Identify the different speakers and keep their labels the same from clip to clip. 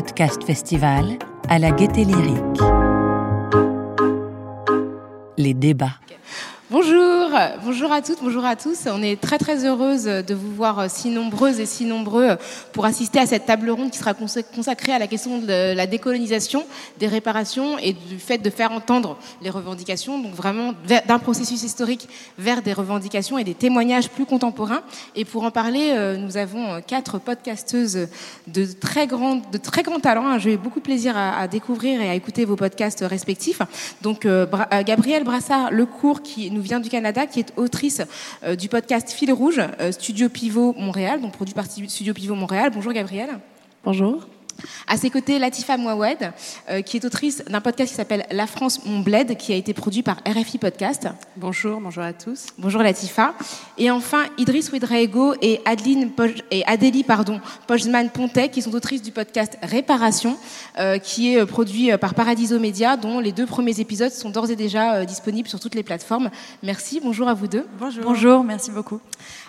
Speaker 1: Podcast Festival à la Gaieté Lyrique. Les débats.
Speaker 2: Bonjour, bonjour à toutes, bonjour à tous. On est très très heureuse de vous voir si nombreuses et si nombreux pour assister à cette table ronde qui sera consacrée à la question de la décolonisation, des réparations et du fait de faire entendre les revendications, donc vraiment d'un processus historique vers des revendications et des témoignages plus contemporains. Et pour en parler, euh, nous avons quatre podcasteuses de très grand, de très talent. J'ai eu beaucoup de plaisir à, découvrir et à écouter vos podcasts respectifs. Donc euh, euh, Gabrielle Brassard, le cours qui nous vient du Canada, qui est autrice euh, du podcast Fil Rouge, euh, Studio Pivot Montréal, donc produit par Studio Pivot Montréal. Bonjour Gabrielle.
Speaker 3: Bonjour.
Speaker 2: À ses côtés, Latifa Mouawed, euh, qui est autrice d'un podcast qui s'appelle La France, mon bled, qui a été produit par RFI Podcast.
Speaker 3: Bonjour, bonjour à tous.
Speaker 2: Bonjour Latifa. Et enfin, Idriss Ouedraego et, Adeline et Adélie pardon, Pojman-Pontet, qui sont autrices du podcast Réparation, euh, qui est euh, produit par Paradiso Media, dont les deux premiers épisodes sont d'ores et déjà disponibles sur toutes les plateformes. Merci, bonjour à vous deux.
Speaker 3: Bonjour. Bonjour, merci beaucoup.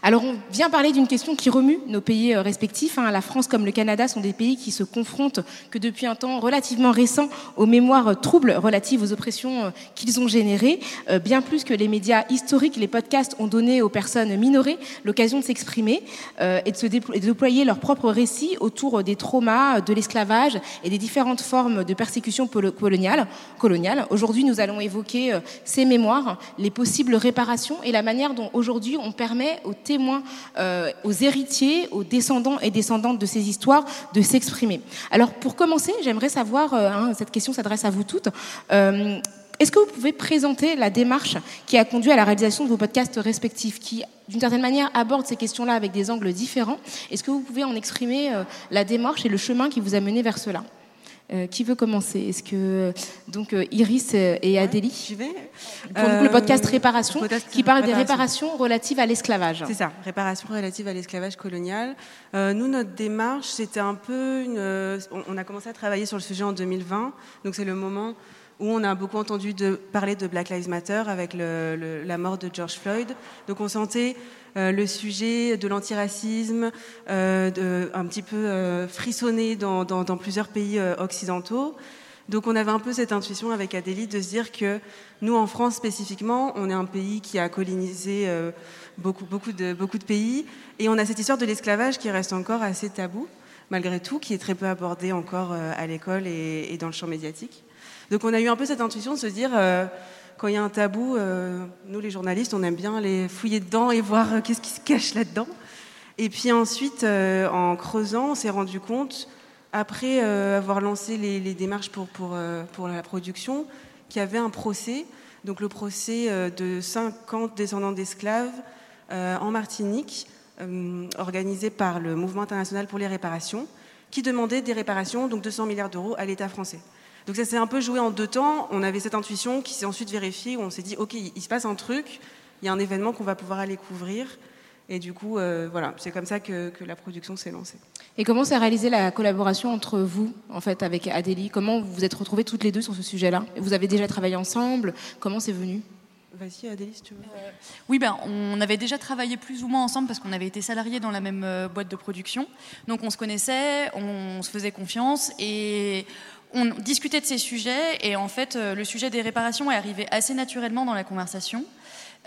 Speaker 2: Alors, on vient parler d'une question qui remue nos pays respectifs. Hein. La France comme le Canada sont des pays qui se confrontent que depuis un temps relativement récent aux mémoires troubles relatives aux oppressions euh, qu'ils ont générées, euh, bien plus que les médias historiques, les podcasts ont donné aux personnes minorées l'occasion de s'exprimer euh, et de déployer leurs propres récits autour des traumas, de l'esclavage et des différentes formes de persécution coloniale. Aujourd'hui, nous allons évoquer ces mémoires, les possibles réparations et la manière dont aujourd'hui on permet aux témoins, aux héritiers, aux descendants et descendantes de ces histoires de s'exprimer. Alors pour commencer, j'aimerais savoir, euh, hein, cette question s'adresse à vous toutes, euh, est-ce que vous pouvez présenter la démarche qui a conduit à la réalisation de vos podcasts respectifs, qui d'une certaine manière abordent ces questions-là avec des angles différents? Est-ce que vous pouvez en exprimer euh, la démarche et le chemin qui vous a mené vers cela? Euh, qui veut commencer? Est-ce que donc euh, Iris et Adélie
Speaker 3: Je vais.
Speaker 2: Pour le podcast Réparation, qui parle des réparations relatives à l'esclavage.
Speaker 3: C'est ça, réparations relatives à l'esclavage colonial. Euh, nous, notre démarche, c'était un peu une. on a commencé à travailler sur le sujet en 2020, donc c'est le moment où on a beaucoup entendu parler de Black Lives Matter avec la mort de George Floyd. Donc on sentait euh, le sujet de l'antiracisme euh, un petit peu euh, frissonner dans, plusieurs pays occidentaux. Donc on avait un peu cette intuition avec Adélie de se dire que nous, en France spécifiquement, on est un pays qui a colonisé beaucoup, beaucoup, de, beaucoup de pays, et on a cette histoire de l'esclavage qui reste encore assez tabou, malgré tout, qui est très peu abordée encore à l'école et, dans le champ médiatique. Donc on a eu un peu cette intuition de se dire, euh, quand il y a un tabou, euh, nous les journalistes, on aime bien les fouiller dedans et voir euh, qu'est-ce qui se cache là-dedans. Et puis ensuite, en creusant, on s'est rendu compte, après avoir lancé les, démarches pour, pour, la production, qu'il y avait un procès, donc le procès de 50 descendants d'esclaves en Martinique, organisé par le Mouvement international pour les réparations, qui demandait des réparations, donc 200 milliards d'euros, à l'État français. Donc ça s'est un peu joué en deux temps. On avait cette intuition qui s'est ensuite vérifiée, où on s'est dit, OK, il se passe un truc, il y a un événement qu'on va pouvoir aller couvrir. Et du coup, euh, voilà, c'est comme ça que, la production s'est lancée.
Speaker 2: Et comment s'est réalisée la collaboration entre vous, en fait, avec Adélie? Comment vous vous êtes retrouvées toutes les deux sur ce sujet-là? Vous avez déjà travaillé ensemble? Comment c'est venu?
Speaker 3: Vas-y, Adélie, si tu veux. Euh,
Speaker 4: oui, ben, on avait déjà travaillé plus ou moins ensemble parce qu'on avait été salariés dans la même euh, boîte de production. Donc on se connaissait, on se faisait confiance et on discutait de ces sujets et en fait, euh, le sujet des réparations est arrivé assez naturellement dans la conversation.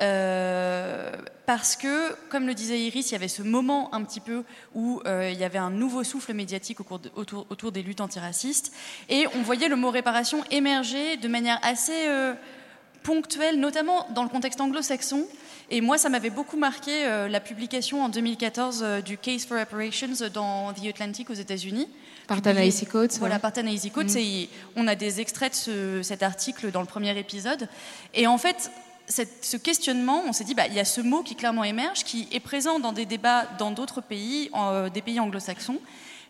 Speaker 4: Euh, parce que, comme le disait Iris, il y avait ce moment un petit peu où euh, il y avait un nouveau souffle médiatique autour, autour, des luttes antiracistes, et on voyait le mot réparation émerger de manière assez ponctuelle, notamment dans le contexte anglo-saxon. Et moi, ça m'avait beaucoup marqué la publication en 2014 du Case for Reparations dans The Atlantic aux États-Unis,
Speaker 2: par Coates.
Speaker 4: Voilà, par Coates. Mm. on a des extraits de cet article dans le premier épisode. Et en fait, ce questionnement, on s'est dit, bah, il y a ce mot qui clairement émerge, qui est présent dans des débats dans d'autres pays, euh, des pays anglo-saxons.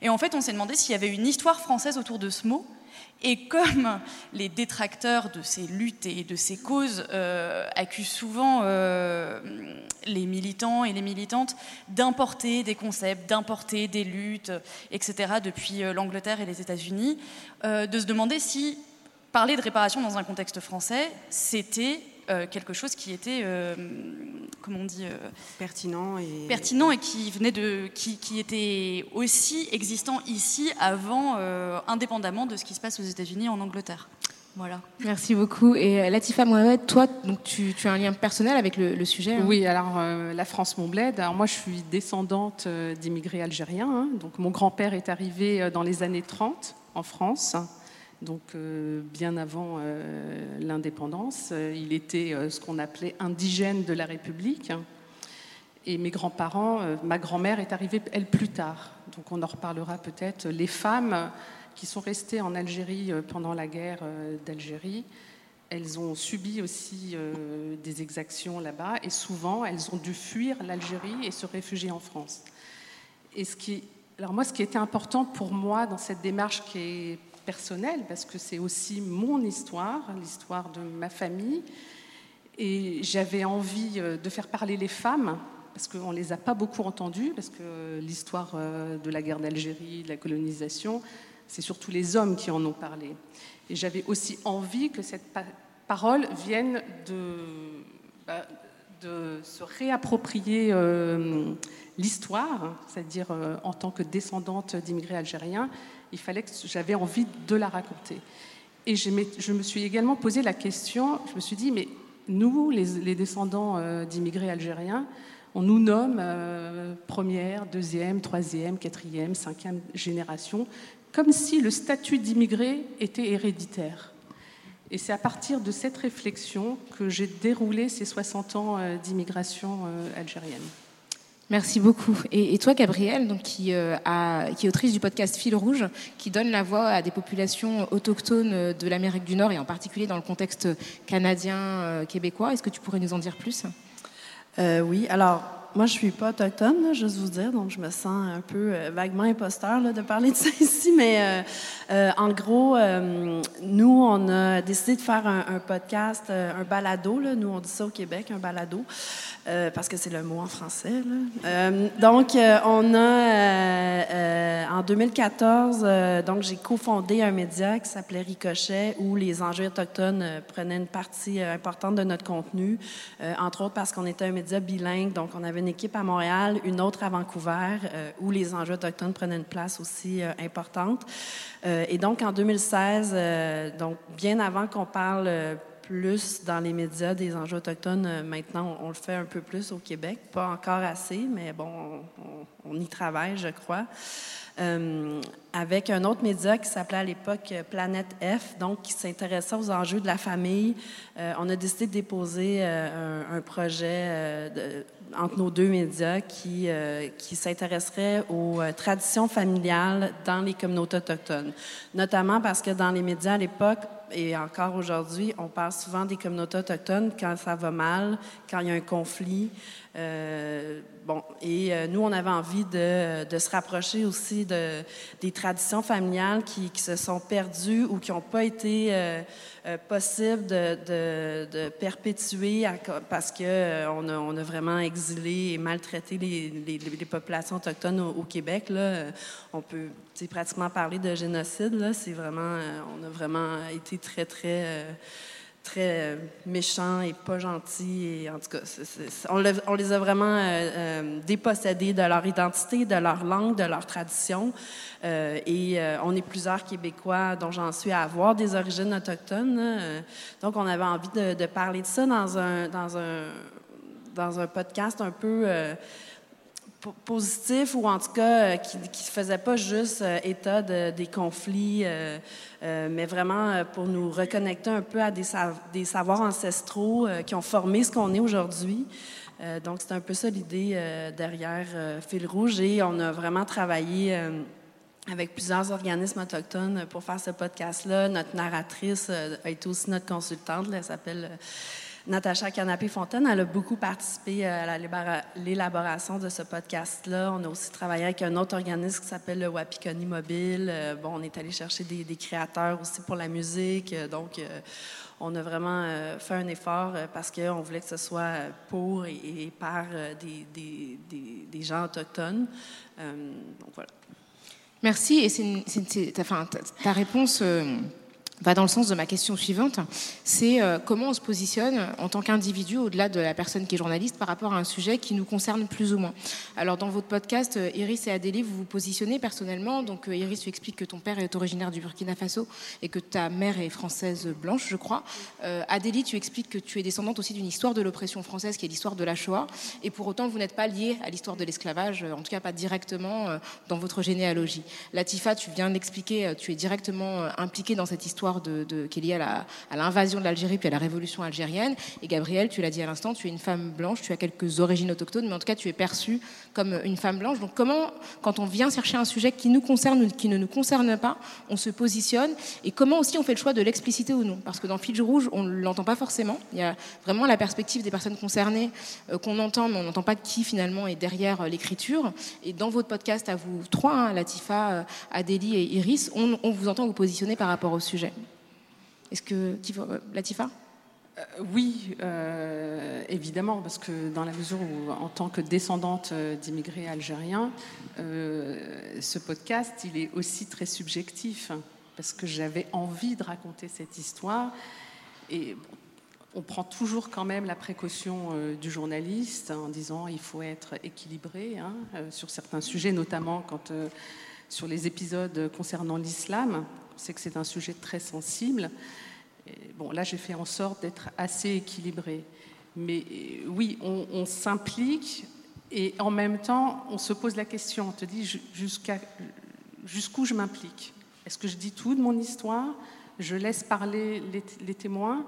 Speaker 4: Et en fait, on s'est demandé s'il y avait une histoire française autour de ce mot. Et comme les détracteurs de ces luttes et de ces causes euh, accusent souvent euh, les militants et les militantes d'importer des concepts, d'importer des luttes, etc., depuis euh, l'Angleterre et les États-Unis, de se demander si parler de réparation dans un contexte français, c'était quelque chose qui était, comment on dit,
Speaker 3: pertinent et
Speaker 4: pertinent et qui venait de, qui, qui était aussi existant ici avant, indépendamment de ce qui se passe aux États-Unis en Angleterre. Voilà.
Speaker 2: Merci beaucoup. Et euh, Latifa Mohamed, toi, donc tu, as un lien personnel avec le, sujet
Speaker 5: hein? Oui, alors euh, la France, mon bled. Alors moi, je suis descendante euh, d'immigrés algériens. Hein. donc mon grand-père est arrivé dans les années 30 en France, donc bien avant l'indépendance. Il était ce qu'on appelait indigène de la République. Et mes grands-parents, ma grand-mère est arrivée, elle, plus tard. Donc on en reparlera peut-être. Les femmes qui sont restées en Algérie euh, pendant la guerre euh, d'Algérie, elles ont subi aussi euh, des exactions là-bas et souvent elles ont dû fuir l'Algérie et se réfugier en France. Et ce qui, alors moi, ce qui était important pour moi dans cette démarche qui est personnelle, parce que c'est aussi mon histoire, l'histoire de ma famille, et j'avais envie de faire parler les femmes parce qu'on ne les a pas beaucoup entendues, parce que l'histoire de la guerre d'Algérie, de la colonisation, c'est surtout les hommes qui en ont parlé. Et j'avais aussi envie que cette parole vienne de, bah, se réapproprier euh, l'histoire, c'est-à-dire euh, en tant que descendante d'immigrés algériens, il fallait que j'avais envie de la raconter. Et je, me suis également posé la question, je me suis dit, mais nous, les, descendants euh, d'immigrés algériens, on nous nomme première, deuxième, troisième, quatrième, cinquième génération, comme si le statut d'immigré était héréditaire. Et c'est à partir de cette réflexion que j'ai déroulé ces 60 ans euh, d'immigration euh, algérienne.
Speaker 2: Merci beaucoup. Et, toi, Gabrielle, donc, qui, euh, qui est autrice du podcast Fil Rouge, qui donne la voix à des populations autochtones de l'Amérique du Nord et en particulier dans le contexte canadien, québécois, est-ce que tu pourrais nous en dire plus?
Speaker 6: Oui, alors moi, je suis pas autochtone, juste vous dire, donc je me sens un peu euh, vaguement imposteur de parler de ça ici. Mais euh, euh, en gros, nous, on a décidé de faire un, podcast, un balado. nous, on dit ça au Québec, un balado, parce que c'est le mot en français. donc, on a, en 2014, donc j'ai cofondé un média qui s'appelait Ricochet, où les enjeux autochtones prenaient une partie importante de notre contenu, entre autres parce qu'on était un média bilingue, donc on avait une équipe à Montréal, une autre à Vancouver, euh, où les enjeux autochtones prenaient une place aussi euh, importante. Euh, et donc, en 2016, donc bien avant qu'on parle plus dans les médias des enjeux autochtones. Maintenant, on, le fait un peu plus au Québec. Pas encore assez, mais bon, on, y travaille, je crois. avec un autre média qui s'appelait à l'époque Planète F, donc qui s'intéressait aux enjeux de la famille. on a décidé de déposer un, projet de, entre nos deux médias qui, euh, qui s'intéresseraient aux euh, traditions familiales dans les communautés autochtones. Notamment parce que dans les médias à l'époque, et encore aujourd'hui, on parle souvent des communautés autochtones quand ça va mal, quand il y a un conflit. Euh, bon, et euh, nous, on avait envie de, de se rapprocher aussi de, des traditions familiales qui, qui, se sont perdues ou qui n'ont pas été possibles de, de, de, perpétuer parce qu'on on a, on a vraiment exilé et maltraité les, les, populations autochtones au, Québec. Là. On peut pratiquement parler de génocide. C'est vraiment, on a vraiment été très, très très euh, méchants et pas gentils. Et en tout cas, on, les a vraiment euh, euh, dépossédés de leur identité, de leur langue, de leur tradition. et on est plusieurs Québécois, dont j'en suis, à avoir des origines autochtones. donc, on avait envie de, de, parler de ça dans un, dans un, dans un podcast un peu positif ou en tout cas euh, qui ne faisait pas juste euh, état des conflits, euh, mais vraiment pour nous reconnecter un peu à des, des savoirs ancestraux qui ont formé ce qu'on est aujourd'hui. donc, c'est un peu ça l'idée derrière Fil Rouge et on a vraiment travaillé avec plusieurs organismes autochtones pour faire ce podcast-là. Notre narratrice a été aussi notre consultante. elle s'appelle Natacha Canapé-Fontaine, elle a beaucoup participé euh, à l'élaboration de ce podcast-là. On a aussi travaillé avec un autre organisme qui s'appelle le Wapikoni Mobile. Euh, bon, on est allé chercher des, créateurs aussi pour la musique. Euh, donc, on a vraiment fait un effort parce qu'on voulait que ce soit pour et, par des, gens autochtones. donc, voilà.
Speaker 2: Merci. Et ta réponse va dans le sens de ma question suivante, c'est euh, comment on se positionne en tant qu'individu au-delà de la personne qui est journaliste par rapport à un sujet qui nous concerne plus ou moins. Alors dans votre podcast, euh, Iris et Adélie, vous vous positionnez personnellement. Donc euh, Iris, tu expliques que ton père est originaire du Burkina Faso et que ta mère est française blanche, je crois. Adélie, tu expliques que tu es descendante aussi d'une histoire de l'oppression française qui est l'histoire de la Shoah. Et pour autant, vous n'êtes pas liée à l'histoire de l'esclavage, en tout cas pas directement dans votre généalogie. Latifa, tu viens d'expliquer, tu es directement impliquée dans cette histoire de, qui est liée à l'invasion de l'Algérie puis à la révolution algérienne. Et Gabrielle, tu l'as dit à l'instant, tu es une femme blanche, tu as quelques origines autochtones, mais en tout cas, tu es perçue comme une femme blanche. Donc comment, quand on vient chercher un sujet qui nous concerne ou qui ne nous concerne pas, on se positionne et comment aussi on fait le choix de l'expliciter ou non? Parce que dans Fil Rouge, on ne l'entend pas forcément. Il y a vraiment la perspective des personnes concernées euh, qu'on entend, mais on n'entend pas qui finalement est derrière euh, l'écriture. Et dans votre podcast à vous trois, hein, Latifa, euh, Adélie et Iris, on vous entend vous positionner par rapport au sujet. Est-ce que euh, Latifa?
Speaker 5: Euh, oui, euh, évidemment, parce que dans la mesure où, en tant que descendante d'immigrés algériens, ce podcast, il est aussi très subjectif, parce que j'avais envie de raconter cette histoire. Et on prend toujours quand même la précaution du journaliste en disant il faut être équilibré hein, sur certains sujets, notamment quand, sur les épisodes concernant l'islam. C'est que c'est un sujet très sensible bon, là, j'ai fait en sorte d'être assez équilibré. Mais euh, oui, on, s'implique et en même temps, on se pose la question, on te dit jusqu'où je m'implique? Est-ce que je dis tout de mon histoire? Je laisse parler les, témoins?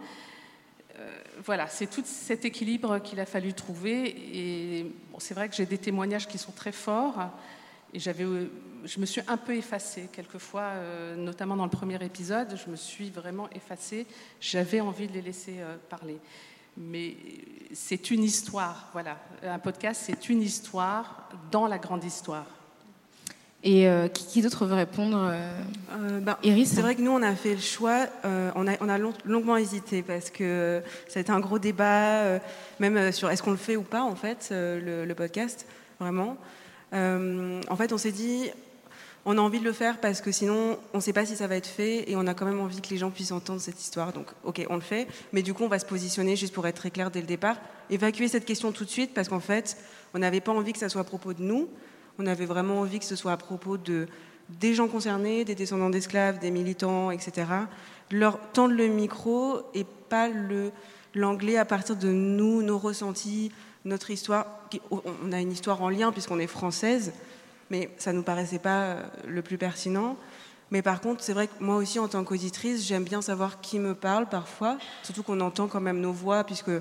Speaker 5: Euh, Voilà, c'est tout cet équilibre qu'il a fallu trouver. Et c'est vrai que j'ai des témoignages qui sont très forts. Et j'avais, euh, je me suis un peu effacée quelquefois, euh, notamment dans le premier épisode, je me suis vraiment effacée. J'avais envie de les laisser euh, parler. Mais c'est une histoire, voilà. Un podcast, c'est une histoire dans la grande histoire.
Speaker 2: Et qui, d'autre veut répondre
Speaker 3: ben, Iris C'est vrai que nous, on a fait le choix, on a, on a longuement hésité parce que ça a été un gros débat, même sur est-ce qu'on le fait ou pas, en fait, le, le podcast, vraiment. Euh, en fait, on s'est dit, on a envie de le faire parce que sinon, on ne sait pas si ça va être fait et on a quand même envie que les gens puissent entendre cette histoire. Donc, ok, on le fait, mais du coup, on va se positionner juste pour être très clair dès le départ, évacuer cette question tout de suite parce qu'en fait, on n'avait pas envie que ça soit à propos de nous. On avait vraiment envie que ce soit à propos de des gens concernés, des descendants d'esclaves, des militants, etc. Leur tendre le micro et pas l'anglais à partir de nous, nos ressentis, notre histoire, on a une histoire en lien puisqu'on est française, mais ça ne nous paraissait pas euh, le plus pertinent. Mais par contre, c'est vrai que moi aussi, en tant qu'auditrice, j'aime bien savoir qui me parle parfois, surtout qu'on entend quand même nos voix, puisque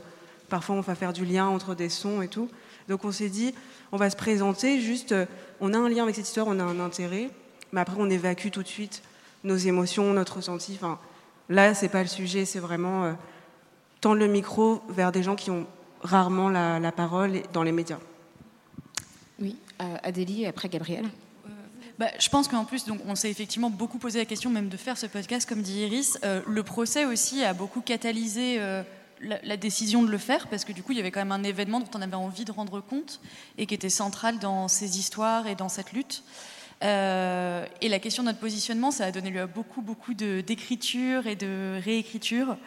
Speaker 3: parfois on va faire du lien entre des sons et tout. Donc on s'est dit, on va se présenter, juste, euh, on a un lien avec cette histoire, on a un intérêt, mais après on évacue tout de suite nos émotions, notre ressenti. Enfin, là, c'est pas le sujet, c'est vraiment euh, tendre le micro vers des gens qui ont rarement la, parole dans les médias.
Speaker 2: Oui, euh, Adélie et après Gabrielle.
Speaker 4: Euh, bah, je pense qu'en plus, donc, on s'est effectivement beaucoup posé la question même de faire ce podcast, comme dit Iris. Euh, le procès aussi a beaucoup catalysé la, décision de le faire, parce que du coup, il y avait quand même un événement dont on avait envie de rendre compte et qui était central dans ces histoires et dans cette lutte. et la question de notre positionnement, ça a donné lieu à beaucoup, beaucoup d'écriture et de réécriture.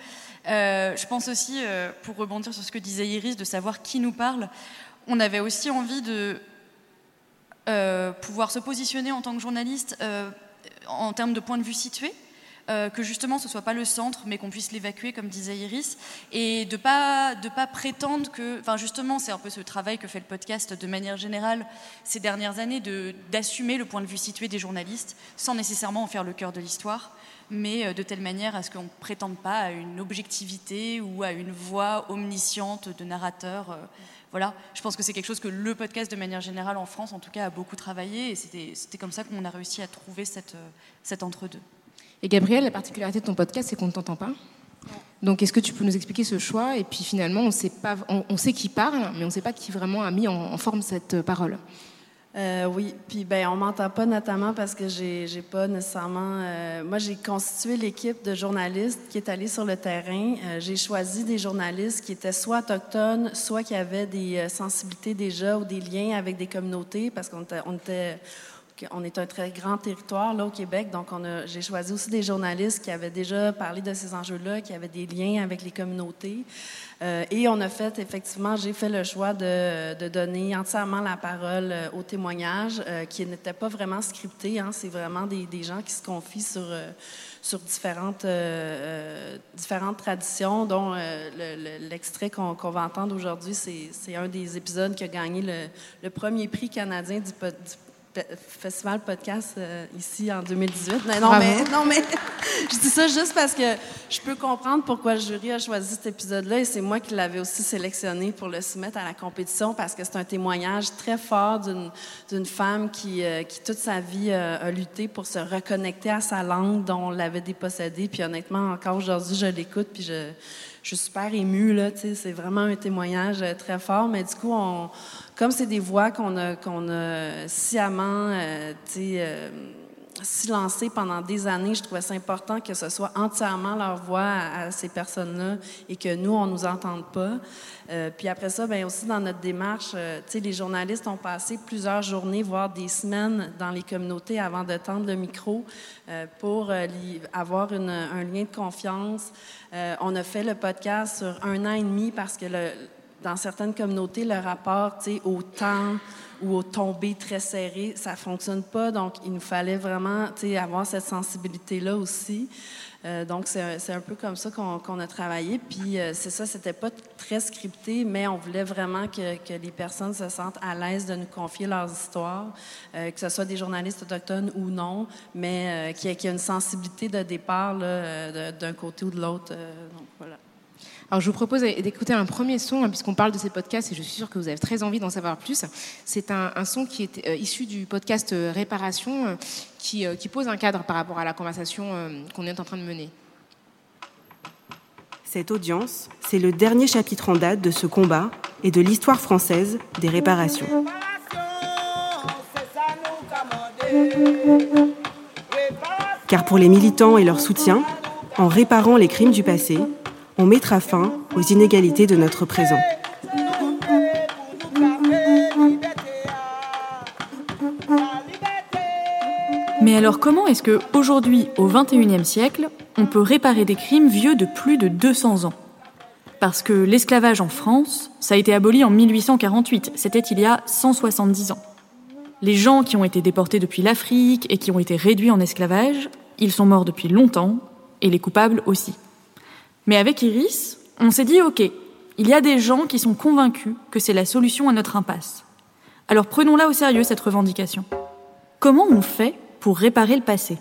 Speaker 4: Je pense aussi, pour rebondir sur ce que disait Iris, de savoir qui nous parle, on avait aussi envie de pouvoir se positionner en tant que journaliste en termes de point de vue situé. que justement ce soit pas le centre, mais qu'on puisse l'évacuer, comme disait Iris, et de pas de pas prétendre que, enfin justement, c'est un peu ce travail que fait le podcast de manière générale ces dernières années, de d'assumer le point de vue situé des journalistes, sans nécessairement en faire le cœur de l'histoire, mais euh, de telle manière à ce qu'on ne prétende pas à une objectivité ou à une voix omnisciente de narrateur. Euh, voilà, je pense que c'est quelque chose que le podcast, de manière générale, en France, en tout cas, a beaucoup travaillé, et c'était comme ça qu'on a réussi à trouver cette, euh, cet entre-deux.
Speaker 2: Et Gabriel, la particularité de ton podcast, c'est qu'on ne t'entend pas donc, est-ce que tu peux nous expliquer ce choix Et puis, finalement, on sait, pas, on, sait qui parle, mais on ne sait pas qui vraiment a mis en forme cette parole.
Speaker 6: Euh, oui, puis ben on m'entend pas notamment parce que j'ai j'ai pas nécessairement. Euh, moi, j'ai constitué l'équipe de journalistes qui est allée sur le terrain. Euh, j'ai choisi des journalistes qui étaient soit autochtones, soit qui avaient des sensibilités déjà ou des liens avec des communautés, parce qu'on était, on est un très grand territoire là au Québec, donc j'ai choisi aussi des journalistes qui avaient déjà parlé de ces enjeux-là, qui avaient des liens avec les communautés. Euh, et on a fait, effectivement, j'ai fait le choix de, de, donner entièrement la parole euh, aux témoignages, euh, qui n'étaient pas vraiment scriptés. Hein, c'est vraiment des, des, gens qui se confient sur, sur différentes, différentes traditions, dont l'extrait qu'on, qu'on va entendre aujourd'hui, c'est, un des épisodes qui a gagné le, le premier prix canadien du, du festival podcast euh, ici en 2018. Mais non, mais, non, mais je dis ça juste parce que je peux comprendre pourquoi le jury a choisi cet épisode-là et c'est moi qui l'avais aussi sélectionné pour le soumettre à la compétition parce que c'est un témoignage très fort d'une, d'une femme qui, euh, qui, toute sa vie, euh, a lutté pour se reconnecter à sa langue dont on l'avait dépossédée. Puis honnêtement, encore aujourd'hui, je l'écoute puis je, je suis super émue. Là, c'est vraiment un témoignage très fort. Mais du coup, on comme c'est des voix qu'on a, qu'on a sciemment euh, euh, silencées pendant des années, je trouvais ça important que ce soit entièrement leur voix à, ces personnes-là et que nous, on ne nous entende pas. Euh, puis après ça, bien aussi dans notre démarche, euh, les journalistes ont passé plusieurs journées, voire des semaines dans les communautés avant de tendre le micro euh, pour avoir une, un lien de confiance. on a fait le podcast sur un an et demi parce que dans certaines communautés, le rapport au temps ou aux tombées très serrées, ça ne fonctionne pas. Donc, il nous fallait vraiment avoir cette sensibilité-là aussi. Euh, donc, c'est un, peu comme ça qu'on a travaillé. Puis, euh, c'est ça, c'était pas très scripté, mais on voulait vraiment que, que les personnes se sentent à l'aise de nous confier leurs histoires, euh, que ce soit des journalistes autochtones ou non, mais qu'il y, ait une sensibilité de départ d'un côté ou de l'autre. donc, voilà.
Speaker 2: Alors, je vous propose d'écouter un premier son, hein, puisqu'on parle de ces podcasts, et je suis sûre que vous avez très envie d'en savoir plus. C'est un, son qui est euh, issu du podcast euh, Réparation, euh, qui, qui, pose un cadre par rapport à la conversation qu'on est en train de mener.
Speaker 7: Cette audience, c'est le dernier chapitre en date de ce combat et de l'histoire française des réparations. Car pour les militants et leur soutien, en réparant les crimes du passé, on mettra fin aux inégalités de notre présent.
Speaker 8: Mais alors comment est-ce que aujourd'hui, au XXIe siècle, on peut réparer des crimes vieux de plus de 200 ans? Parce que l'esclavage en France, ça a été aboli en 1848, c'était il y a 170 ans. Les gens qui ont été déportés depuis l'Afrique et qui ont été réduits en esclavage, ils sont morts depuis longtemps, et les coupables aussi. Mais avec Iris, on s'est dit, OK, il y a des gens qui sont convaincus que c'est la solution à notre impasse. Alors prenons-la au sérieux, cette revendication. Comment on fait pour réparer le passé?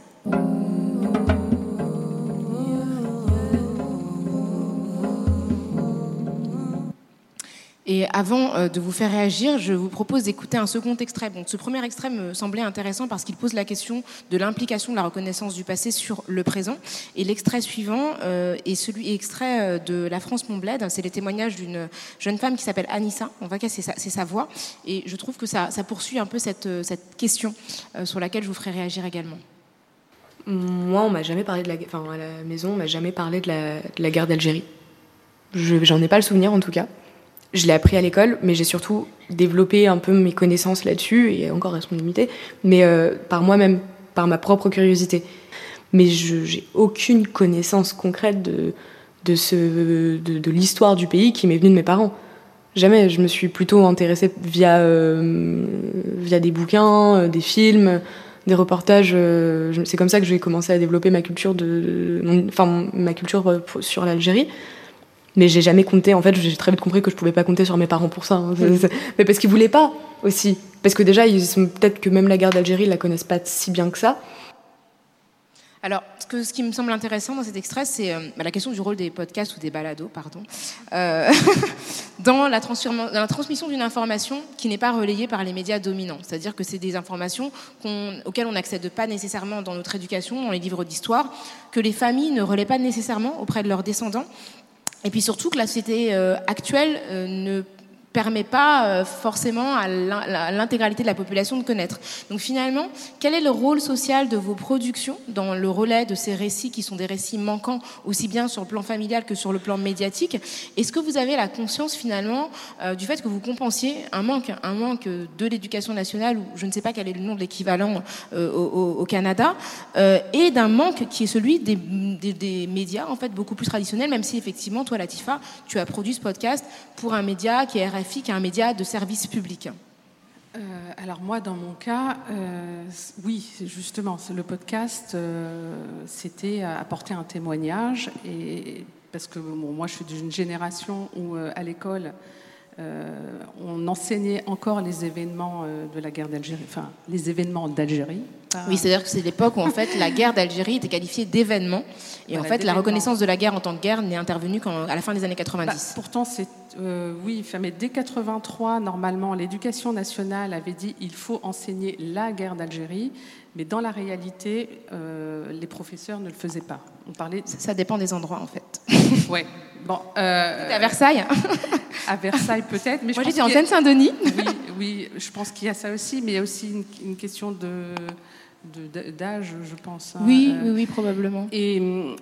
Speaker 2: Et avant euh, de vous faire réagir, je vous propose d'écouter un second extrait. Donc, ce premier extrait me semblait intéressant parce qu'il pose la question de l'implication de la reconnaissance du passé sur le présent. Et l'extrait suivant euh, est celui extrait euh, de La France mon bled. C'est les témoignages d'une jeune femme qui s'appelle Anissa. On va casser c'est sa voix. Et je trouve que ça, poursuit un peu cette, question sur laquelle je vous ferai réagir également.
Speaker 9: Moi, on m'a jamais parlé de la, enfin, à la maison, on m'a jamais parlé de la, de la guerre d'Algérie. J'en ai pas le souvenir en tout cas. Je l'ai appris à l'école, mais j'ai surtout développé un peu mes connaissances là-dessus, et encore elles sont limitées, mais euh, par moi-même, par ma propre curiosité. Mais je j'ai aucune connaissance concrète de, de, l'histoire du pays qui m'est venue de mes parents. Jamais. Je me suis plutôt intéressée via, euh, via des bouquins, euh, des films, des reportages. C'est comme ça que j'ai commencé à développer ma culture, de, enfin, ma culture sur l'Algérie mais j'ai jamais compté. En fait, j'ai très vite compris que je pouvais pas compter sur mes parents pour ça. Hein. Mmh. Mais parce qu'ils voulaient pas aussi. Parce que déjà, peut-être que même la guerre d'Algérie, ils la connaissent pas si bien que ça.
Speaker 2: Alors, ce, que, ce qui me semble intéressant dans cet extrait, c'est euh, la question du rôle des podcasts ou des balados, pardon, euh, dans, la dans, la transmission d'une information qui n'est pas relayée par les médias dominants. C'est-à-dire que c'est des informations auxquelles on n'accède pas nécessairement dans notre éducation, dans les livres d'histoire, que les familles ne relaient pas nécessairement auprès de leurs descendants, et puis surtout que la société euh, actuelle euh, ne permet pas euh, forcément à l'intégralité de la population de connaître. Donc finalement, quel est le rôle social de vos productions dans le relais de ces récits qui sont des récits manquants aussi bien sur le plan familial que sur le plan médiatique? Est-ce que vous avez la conscience finalement euh, du fait que vous compensiez un manque, un manque de l'éducation nationale ou je ne sais pas quel est le nom de l'équivalent euh, au, Canada et d'un manque qui est celui des, médias en fait beaucoup plus traditionnels, même si effectivement toi Latifa, tu as produit ce podcast pour un média qui est RFI, est un média de service public.
Speaker 5: Euh, alors moi, dans mon cas, euh, oui, justement, le podcast, euh, c'était apporter un témoignage, et parce que moi, je suis d'une génération où à l'école, on enseignait encore les événements euh, de la guerre d'Algérie, enfin les événements d'Algérie.
Speaker 2: Oui, c'est-à-dire que c'est l'époque où en fait la guerre d'Algérie était qualifiée d'événement, et en fait la reconnaissance de la guerre en tant que guerre n'est intervenue qu'à la fin des années 90. Bah,
Speaker 5: pourtant, c'est euh, oui, mais dès 83, normalement, l'éducation nationale avait dit il faut enseigner la guerre d'Algérie, mais dans la réalité, les professeurs ne le faisaient pas.
Speaker 2: On parlait. Ça dépend des endroits en fait.
Speaker 5: ouais.
Speaker 2: Bon, euh, à Versailles.
Speaker 5: à Versailles peut-être.
Speaker 2: Mais Moi j'étais en Seine-Saint-Denis.
Speaker 5: oui, oui, je pense qu'il y a ça aussi, mais il y a aussi une, question de d'âge, je pense.
Speaker 2: Hein, oui, euh, oui, oui, probablement.
Speaker 5: Et,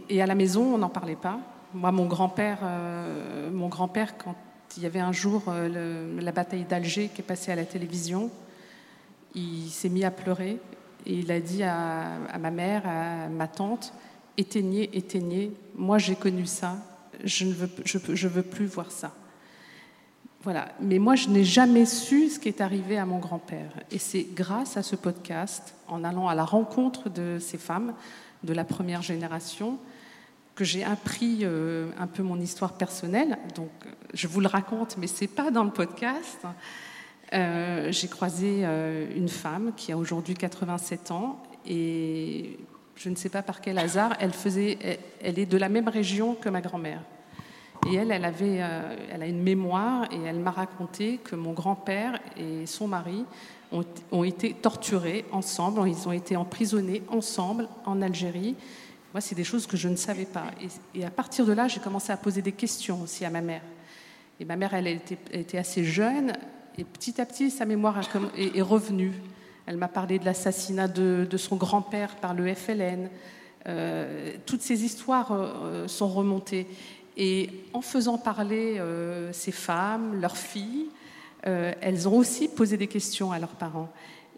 Speaker 5: et, à la maison, on n'en parlait pas. Moi, mon grand-père, euh, mon grand-père, quand il y avait un jour la bataille d'Alger qui est passée à la télévision, il s'est mis à pleurer et il a dit à, à ma mère, à ma tante, éteignez, éteignez. Moi, j'ai connu ça je ne veux, je, veux plus voir ça. Voilà. Mais moi, je n'ai jamais su ce qui est arrivé à mon grand-père. Et c'est grâce à ce podcast, en allant à la rencontre de ces femmes de la première génération, que j'ai appris euh, un peu mon histoire personnelle. Donc, je vous le raconte, mais c'est pas dans le podcast. Euh, j'ai croisé euh, une femme qui a aujourd'hui 87 ans et je ne sais pas par quel hasard, elle, est de la même région que ma grand-mère. Et elle, elle, avait, euh, elle a une mémoire et elle m'a raconté que mon grand-père et son mari ont, été torturés ensemble, ils ont été emprisonnés ensemble en Algérie. Moi, c'est des choses que je ne savais pas. Et, à partir de là, j'ai commencé à poser des questions aussi à ma mère. Et ma mère, elle était, assez jeune, et petit à petit, sa mémoire est revenue. Elle m'a parlé de l'assassinat de, son grand-père par le FLN. Euh, toutes ces histoires euh, sont remontées. Et en faisant parler euh, ces femmes, leurs filles, elles ont aussi posé des questions à leurs parents.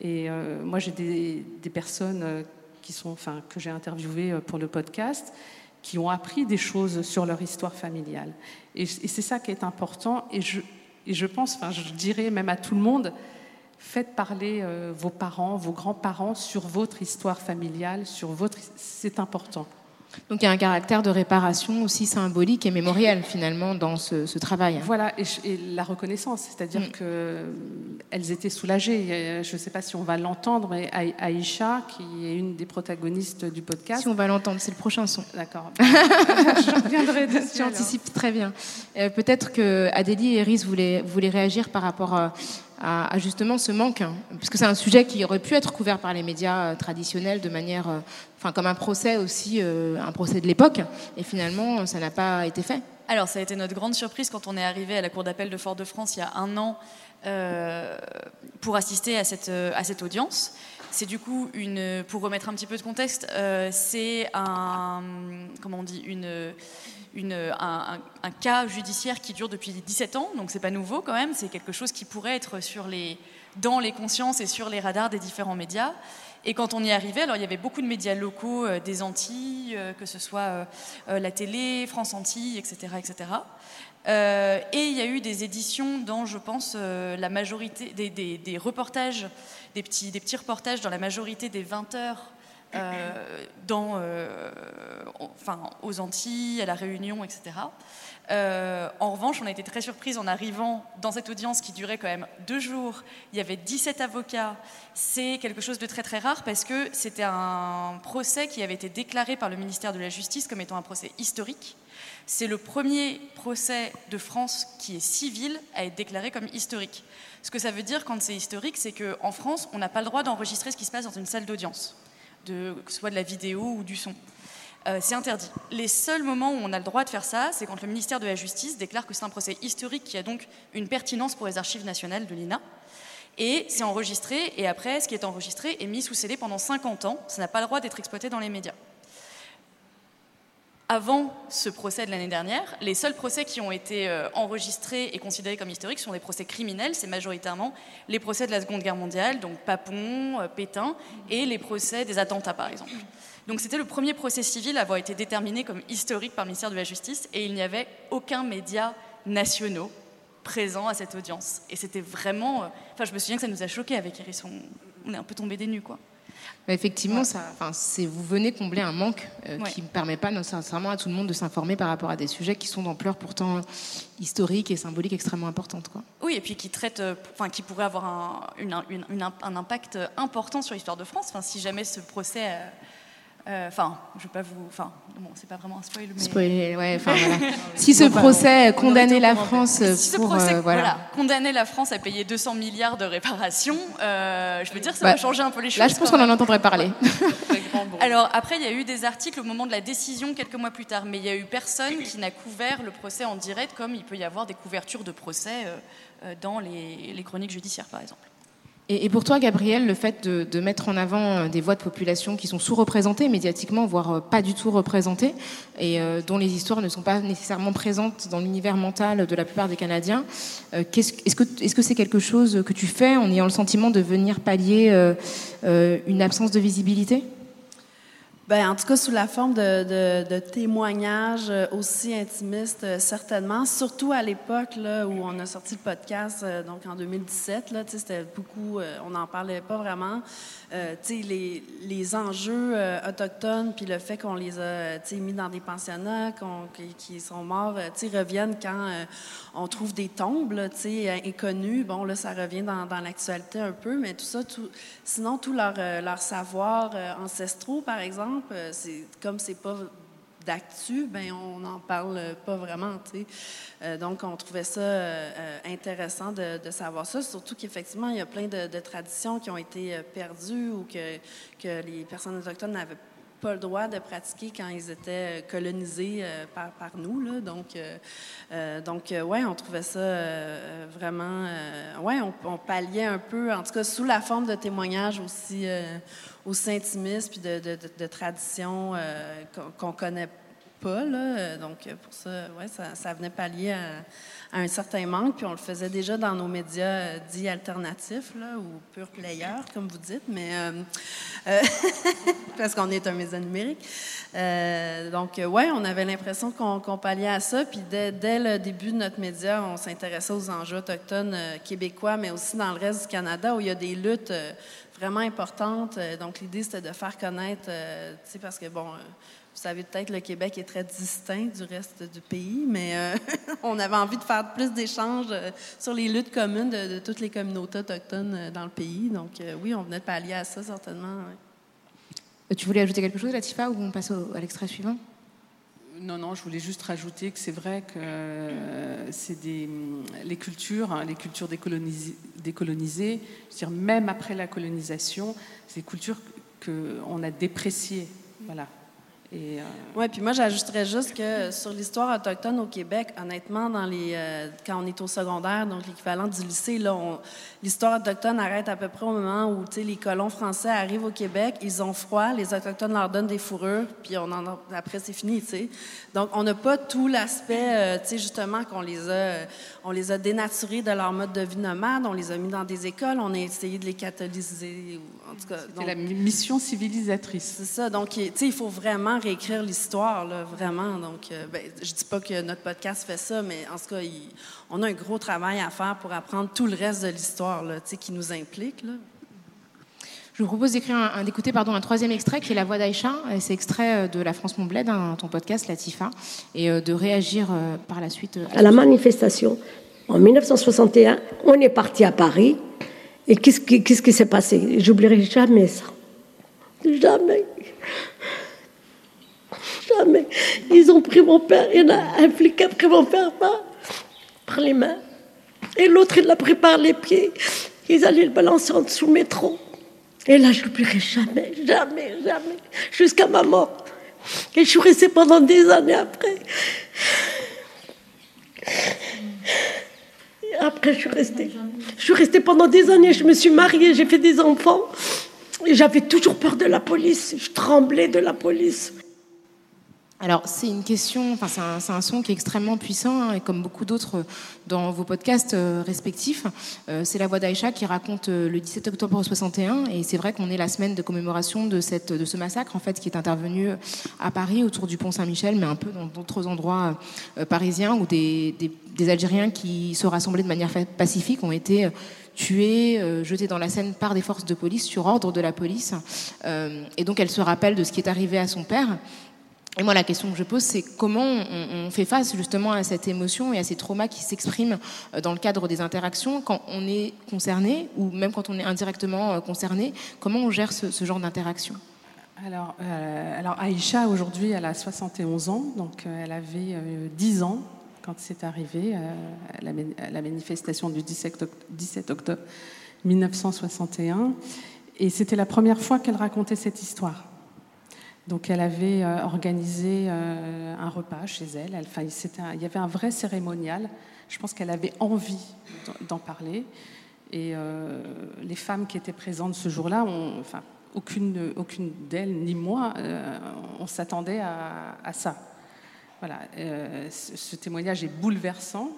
Speaker 5: Et moi, j'ai des, personnes qui sont, enfin, que j'ai interviewées pour le podcast qui ont appris des choses sur leur histoire familiale. Et, c'est ça qui est important. Et je, et je pense, enfin, je dirais même à tout le monde, faites parler euh, vos parents, vos grands-parents sur votre histoire familiale, sur votre. C'est important.
Speaker 2: Donc il y a un caractère de réparation aussi symbolique et mémoriel finalement dans ce, travail.
Speaker 5: Voilà, et, la reconnaissance, c'est-à-dire mm. qu'elles étaient soulagées. Je ne sais pas si on va l'entendre, mais Aïcha, qui est une des protagonistes du podcast.
Speaker 2: Si on va l'entendre, c'est le prochain son.
Speaker 5: D'accord. Je reviendrai dessus.
Speaker 2: Tu anticipes très bien. Euh, peut-être que Adélie et Iris voulaient, voulaient réagir par rapport à à, justement ce manque, hein. puisque c'est un sujet qui aurait pu être couvert par les médias euh, traditionnels de manière, euh, enfin comme un procès aussi, euh, un procès de l'époque, et finalement ça n'a pas été fait.
Speaker 4: Alors ça a été notre grande surprise quand on est arrivé à la Cour d'appel de Fort-de-France il y a un an pour assister à cette, à cette audience. C'est du coup pour remettre un petit peu de contexte, c'est un, on dit, un, cas judiciaire qui dure depuis 17 ans, donc c'est pas nouveau quand même, c'est quelque chose qui pourrait être sur les, dans les consciences et sur les radars des différents médias. Et quand on y arrivait, alors il y avait beaucoup de médias locaux euh, des Antilles, euh, que ce soit euh, la télé, France Antilles, etc. etc. et il y a eu des éditions dans, je pense, la majorité des, reportages, des petits, des petits reportages dans la majorité des 20 heures euh, dans, euh, enfin, aux Antilles, à la Réunion, etc. Euh, en revanche, on a été très surprise en arrivant dans cette audience qui durait quand même deux jours. Il y avait 17 avocats. C'est quelque chose de très très rare parce que c'était un procès qui avait été déclaré par le ministère de la Justice comme étant un procès historique. C'est le premier procès de France qui est civil à être déclaré comme historique. Ce que ça veut dire quand c'est historique, c'est qu'en France, on n'a pas le droit d'enregistrer ce qui se passe dans une salle d'audience que ce soit de la vidéo ou du son. euh, c'est interdit. Les seuls moments où on a le droit de faire ça, c'est quand le ministère de la Justice déclare que c'est un procès historique qui a donc une pertinence pour les archives nationales de l'INA. Et c'est enregistré, et après, ce qui est enregistré est mis sous scellé pendant 50 ans. Ça n'a pas le droit d'être exploité dans les médias. Avant ce procès de l'année dernière, les seuls procès qui ont été euh, enregistrés et considérés comme historiques sont des procès criminels. C'est majoritairement les procès de la Seconde Guerre mondiale, donc Papon, euh, Pétain, et les procès des attentats, par exemple. Donc c'était le premier procès civil à avoir été déterminé comme historique par le ministère de la Justice, et il n'y avait aucun média nationaux présent à cette audience. Et c'était vraiment... euh, Enfin, je me souviens que ça nous a choqués avec Iris. On, on est un peu tombés des nues, quoi.
Speaker 2: Effectivement, ça, enfin, c'est vous venez combler un manque euh,
Speaker 4: Ouais.
Speaker 2: qui ne permet pas nécessairement à tout le monde de s'informer par rapport à des sujets qui sont d'ampleur pourtant historique et symbolique extrêmement importante. Quoi.
Speaker 4: Oui, et puis qui traite, euh, enfin, qui pourrait avoir un, une- une- une- un impact important sur l'histoire de France. Enfin, si jamais ce procès, euh, enfin, je vais pas vous, enfin, bon, c'est pas vraiment un spoil, mais
Speaker 2: Spoiler, ouais, enfin, voilà. Si ce procès condamnait la France
Speaker 4: si ce
Speaker 2: pour
Speaker 4: procès,
Speaker 2: euh, voilà.
Speaker 4: voilà, condamner la France à payer 200 milliards de réparations, euh, je veux dire, ça
Speaker 2: Bah,
Speaker 4: va changer un peu les choses.
Speaker 2: Là, je pense qu'on en entendrait parler.
Speaker 4: Alors après, il y a eu des articles au moment de la décision quelques mois plus tard, mais il y a eu personne qui n'a couvert le procès en direct, comme il peut y avoir des couvertures de procès euh, euh, dans les, les chroniques judiciaires, par exemple.
Speaker 2: Et, pour toi, Gabriel, le fait de, mettre en avant euh, des voix de population qui sont sous-représentées médiatiquement, voire euh, pas du tout représentées, et euh, dont les histoires ne sont pas nécessairement présentes dans l'univers mental de la plupart des Canadiens, euh, est-ce que est-ce que c'est quelque chose que tu fais en ayant le sentiment de venir pallier une absence de visibilité?
Speaker 6: Ben, en tout cas, sous la forme de, de- témoignages euh, aussi intimistes, euh, certainement. Surtout à l'époque où on a sorti le podcast, euh, donc en 2017, là, c'était beaucoup, on n'en parlait pas vraiment. Euh, les, les enjeux euh, autochtones, puis le fait qu'on les a euh, mis dans des pensionnats, qu'on, qui, qui sont morts, euh, reviennent quand on trouve des tombes, là, inconnues. Bon, là, ça revient dans, dans l'actualité un peu, mais tout ça, tout, sinon, tout leur, leur savoir ancestraux, par exemple, c'est comme c'est pas d'actu, ben on n'en parle pas vraiment. Euh, donc, on trouvait ça euh, intéressant de, savoir ça, surtout qu'effectivement, il y a plein de, traditions qui ont été euh, perdues ou que, que les personnes autochtones n'avaient pas le droit de pratiquer quand ils étaient colonisés euh, par, par nous. Là. Donc, euh, donc ouais, on trouvait ça vraiment... ouais, on, on palliait un peu, en tout cas sous la forme de témoignages aussi, aussi intimistes, puis de, de, traditions euh, qu'on connaît pas. Là. Donc, pour ça, ouais, ça, ça venait pallier à, un certain manque. Puis on le faisait déjà dans nos médias euh, dits alternatifs, là, ou pure player, comme vous dites, mais euh, parce qu'on est un média numérique. Donc, ouais, on avait l'impression qu'on qu'on palliait à ça. Puis dès, dès le début de notre média, on s'intéressait aux enjeux autochtones québécois, mais aussi dans le reste du Canada où il y a des luttes vraiment importantes. Euh, donc, l'idée, c'était de faire connaître, euh, parce que, bon, euh, vous savez peut-être, le Québec est très distinct du reste du pays, mais on avait envie de faire plus d'échanges sur les luttes communes de, toutes les communautés autochtones dans le pays. Donc, oui, on venait de pallier à ça, certainement.
Speaker 2: Tu voulais ajouter quelque chose, Latifa, ou on passe à l'extrait suivant?
Speaker 5: Non, non, je voulais juste rajouter que c'est vrai que euh, c'est des les cultures, hein, les cultures décolonisées, même après la colonisation, c'est des cultures que on a dépréciées, voilà. Et euh,
Speaker 6: Oui, puis moi, j'ajouterais juste que sur l'histoire autochtone au Québec, honnêtement, dans les, euh, quand on est au secondaire, donc l'équivalent du lycée, là, on- l'histoire autochtone arrête à peu près au moment où les colons français arrivent au Québec, ils ont froid, les Autochtones leur donnent des fourrures, puis on en a- après, c'est fini. tu sais. Donc, on n'a pas tout l'aspect, euh, tu sais, justement, qu'on les, a, on les a dénaturés de leur mode de vie nomade, on les a mis dans des écoles, on a essayé de les catholiser, en tout cas.
Speaker 5: c'est
Speaker 6: donc-
Speaker 5: la mi- mission civilisatrice.
Speaker 6: c'est ça. Donc, il- tu sais, il faut vraiment réécrire l'histoire, là, vraiment. Donc, euh, ben, je dis pas que notre podcast fait ça, mais en tout cas, il- on a un gros travail à faire pour apprendre tout le reste de l'histoire, là, tu sais, qui nous implique, là.
Speaker 2: Je vous propose d'écrire un, un- d'écouter pardon, un troisième extrait qui est La Voix d'Aïcha. Et C'est extrait euh, de La France Mon Bled, hein, ton podcast, Latifa, et euh, de réagir euh, par la suite. euh,
Speaker 10: à la manifestation. En 1961, on est parti à Paris. Et qu'est-ce qui, qu'est-ce qui s'est passé? J'oublierai jamais ça. Jamais. Jamais. Ils ont pris mon père, il y en a un flic a pris mon père par, les mains. Et l'autre, il l'a pris par les pieds. Ils allaient le balancer en dessous le métro. Et là, je n'oublierai jamais, jamais, jamais, jusqu'à ma mort. Et je suis restée pendant des années après. après, je suis restée. Je suis restée pendant des années. Je me suis mariée, j'ai fait des enfants. Et j'avais toujours peur de la police. Je tremblais de la police.
Speaker 2: Alors, c'est une question, enfin, c'est un, son qui est extrêmement puissant, hein, et comme beaucoup d'autres dans vos podcasts euh, respectifs, euh, c'est la voix d'Aïcha qui raconte euh, le 17 octobre 61, et c'est vrai qu'on est la semaine de commémoration de, ce massacre, en fait, qui est intervenu à Paris, autour du pont Saint-Michel, mais un peu dans d'autres endroits parisiens, où des, Algériens qui se rassemblaient de manière pacifique ont été tués, jetés dans la Seine par des forces de police sur ordre de la police. et donc elle se rappelle de ce qui est arrivé à son père. Et moi, la question que je pose, c'est comment on, fait face justement à cette émotion et à ces traumas qui s'expriment euh, dans le cadre des interactions quand on est concerné ou même quand on est indirectement euh, concerné. Comment on gère ce, genre d'interaction?
Speaker 5: Alors, euh, alors, Aïcha, aujourd'hui, elle a 71 ans, donc elle avait 10 ans quand c'est arrivé, la, manifestation du 17 octobre 1961. Et c'était la première fois qu'elle racontait cette histoire. Donc elle avait euh, organisé euh, un repas chez elle. enfin, il y avait un vrai cérémonial. Je pense qu'elle avait envie d'en parler. Et euh, les femmes qui étaient présentes ce jour-là, enfin, aucune, aucune d'elles, ni moi, on s'attendait à, ça. Voilà, ce, témoignage est bouleversant.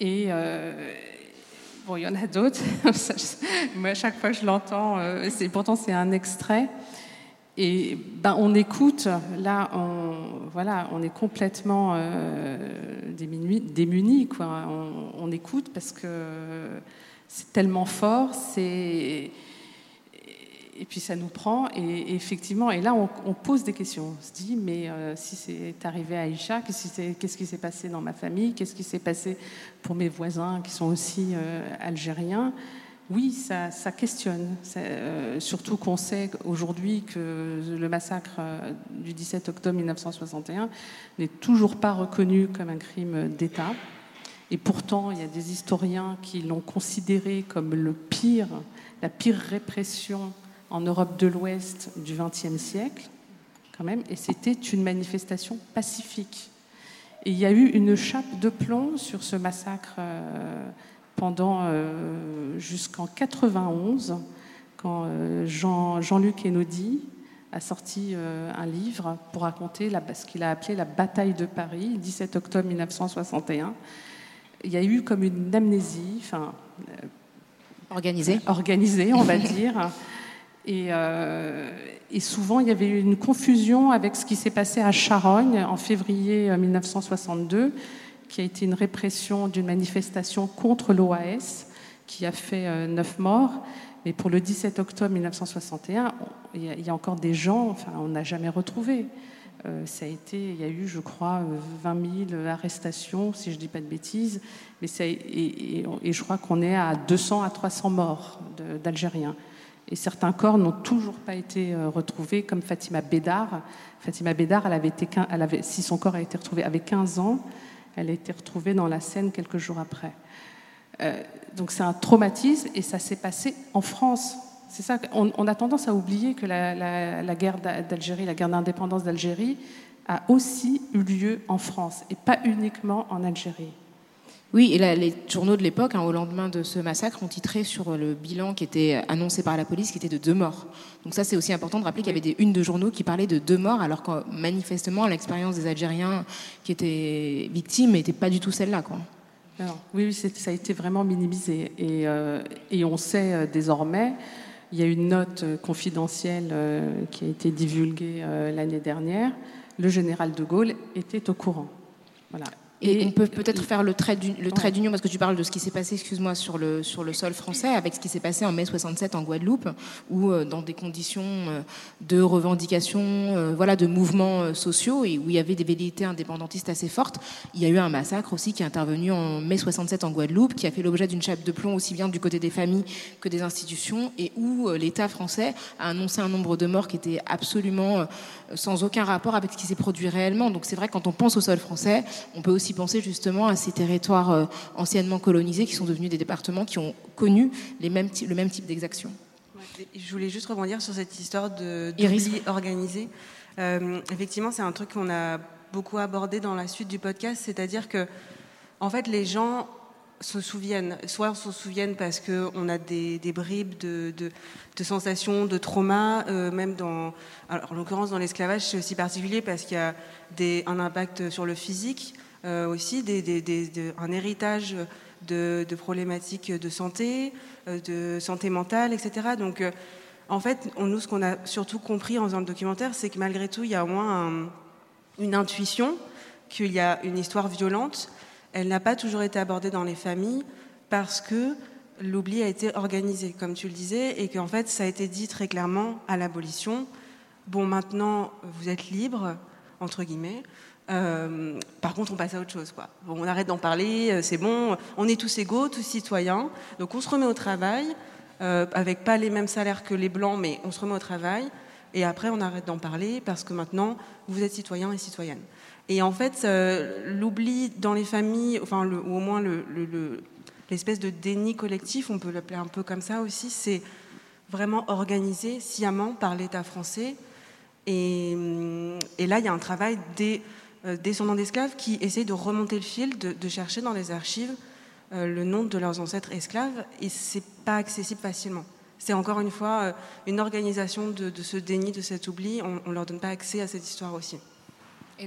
Speaker 5: Et bon, il y en a d'autres. Moi, à chaque fois je l'entends, pourtant c'est un extrait. Et ben, on écoute, là, on, voilà, on est complètement euh, démunis, quoi. On, écoute parce que c'est tellement fort, c'est et puis ça nous prend et, effectivement et là on, pose des questions. On se dit mais euh, si c'est arrivé à Aïcha qu'est-ce qui s'est passé dans ma famille? Qu'est-ce qui s'est passé pour mes voisins qui sont aussi euh, algériens? Oui, ça, questionne, euh, surtout qu'on sait aujourd'hui que le massacre euh, du 17 octobre 1961 n'est toujours pas reconnu comme un crime d'État. Et pourtant, il y a des historiens qui l'ont considéré comme le pire, la pire répression en Europe de l'Ouest du XXe siècle, quand même. Et c'était une manifestation pacifique. Et il y a eu une chape de plomb sur ce massacre. Euh, pendant euh, jusqu'en 91, quand euh, Jean, Jean-Luc Enaudi a sorti euh, un livre pour raconter la, ce qu'il a appelé la bataille de Paris, 17 octobre 1961. Il y a eu comme une amnésie, enfin,
Speaker 2: organisée,
Speaker 5: organisée, on va dire. Et, et, souvent, il y avait eu une confusion avec ce qui s'est passé à Charogne en février 1962 qui a été une répression d'une manifestation contre l'OAS, qui a fait euh, neuf morts. Mais pour le 17 octobre 1961, il y, a encore des gens, enfin, on n'a jamais retrouvé. Euh, ça a été, il y a eu, je crois, 20 000 arrestations, si je ne dis pas de bêtises, mais et, et, je crois qu'on est à 200 à 300 morts d'Algériens. Et certains corps n'ont toujours pas été euh, retrouvés, comme Fatima Bédard. Fatima Bédard, elle avait été, si son corps a été retrouvé, avait 15 ans. Elle a été retrouvée dans la Seine quelques jours après. Euh, donc c'est un traumatisme et ça s'est passé en France. C'est ça. On, a tendance à oublier que la, guerre d'Algérie, la guerre d'indépendance d'Algérie, a aussi eu lieu en France et pas uniquement en Algérie.
Speaker 2: Oui, et les journaux de l'époque, hein, au lendemain de ce massacre, ont titré sur le bilan qui était annoncé par la police, qui était de deux morts. Donc ça, c'est aussi important de rappeler qu'il y avait des unes de journaux qui parlaient de deux morts, alors que manifestement, l'expérience des Algériens qui étaient victimes n'était pas du tout celle-là. Quoi.
Speaker 5: oui, ça a été vraiment minimisé. Et, euh, on sait euh, désormais, il y a une note euh, confidentielle qui a été divulguée l'année dernière, le général de Gaulle était au courant.
Speaker 2: Voilà. Et, on peut peut-être faire le trait d'union, parce que tu parles de ce qui s'est passé, excuse-moi, sur le, sur le sol français, avec ce qui s'est passé en mai 67 en Guadeloupe, où euh, dans des conditions euh, de revendication, euh, voilà, de mouvements sociaux, et où il y avait des velléités indépendantistes assez fortes, il y a eu un massacre aussi qui est intervenu en mai 67 en Guadeloupe, qui a fait l'objet d'une chape de plomb aussi bien du côté des familles que des institutions, et où l'État français a annoncé un nombre de morts qui était absolument sans aucun rapport avec ce qui s'est produit réellement. Donc c'est vrai, quand on pense au sol français, on peut aussi penser justement à ces territoires euh, anciennement colonisés qui sont devenus des départements qui ont connu les mêmes, le même type d'exactions.
Speaker 3: Je voulais juste rebondir sur cette histoire de d'oubli organisé. Euh, effectivement, c'est un truc qu'on a beaucoup abordé dans la suite du podcast, c'est-à-dire que, en fait, les gens se souviennent, soit se souviennent parce qu'on a des, bribes de, sensations, de traumas, euh, même dans, alors, en l'occurrence dans l'esclavage, c'est aussi particulier parce qu'il y a des, un impact sur le physique, euh, aussi un héritage de, problématiques de santé, euh, de santé mentale, etc. Donc, en fait, nous, ce qu'on a surtout compris en faisant le documentaire, c'est que malgré tout, il y a au moins une intuition qu'il y a une histoire violente elle n'a pas toujours été abordée dans les familles parce que l'oubli a été organisé, comme tu le disais, et qu'en fait, ça a été dit très clairement à l'abolition. Bon, maintenant, vous êtes libre, entre guillemets. Euh, par contre, on passe à autre chose. Quoi. On arrête d'en parler, euh, c'est bon, on est tous égaux, tous citoyens. Donc on se remet au travail, euh, avec pas les mêmes salaires que les blancs, mais on se remet au travail. Et après, on arrête d'en parler parce que maintenant, vous êtes citoyens et citoyennes. Et en fait, l'oubli dans les familles, enfin, ou au moins l'espèce de déni collectif, on peut l'appeler un peu comme ça aussi, c'est vraiment organisé sciemment par l'État français. Et, là, il y a un travail des descendants d'esclaves qui essayent de remonter le fil, de, chercher dans les archives euh, le nom de leurs ancêtres esclaves, et c'est pas accessible facilement. C'est encore une fois une organisation de, ce déni, de cet oubli. On ne leur donne pas accès à cette histoire aussi.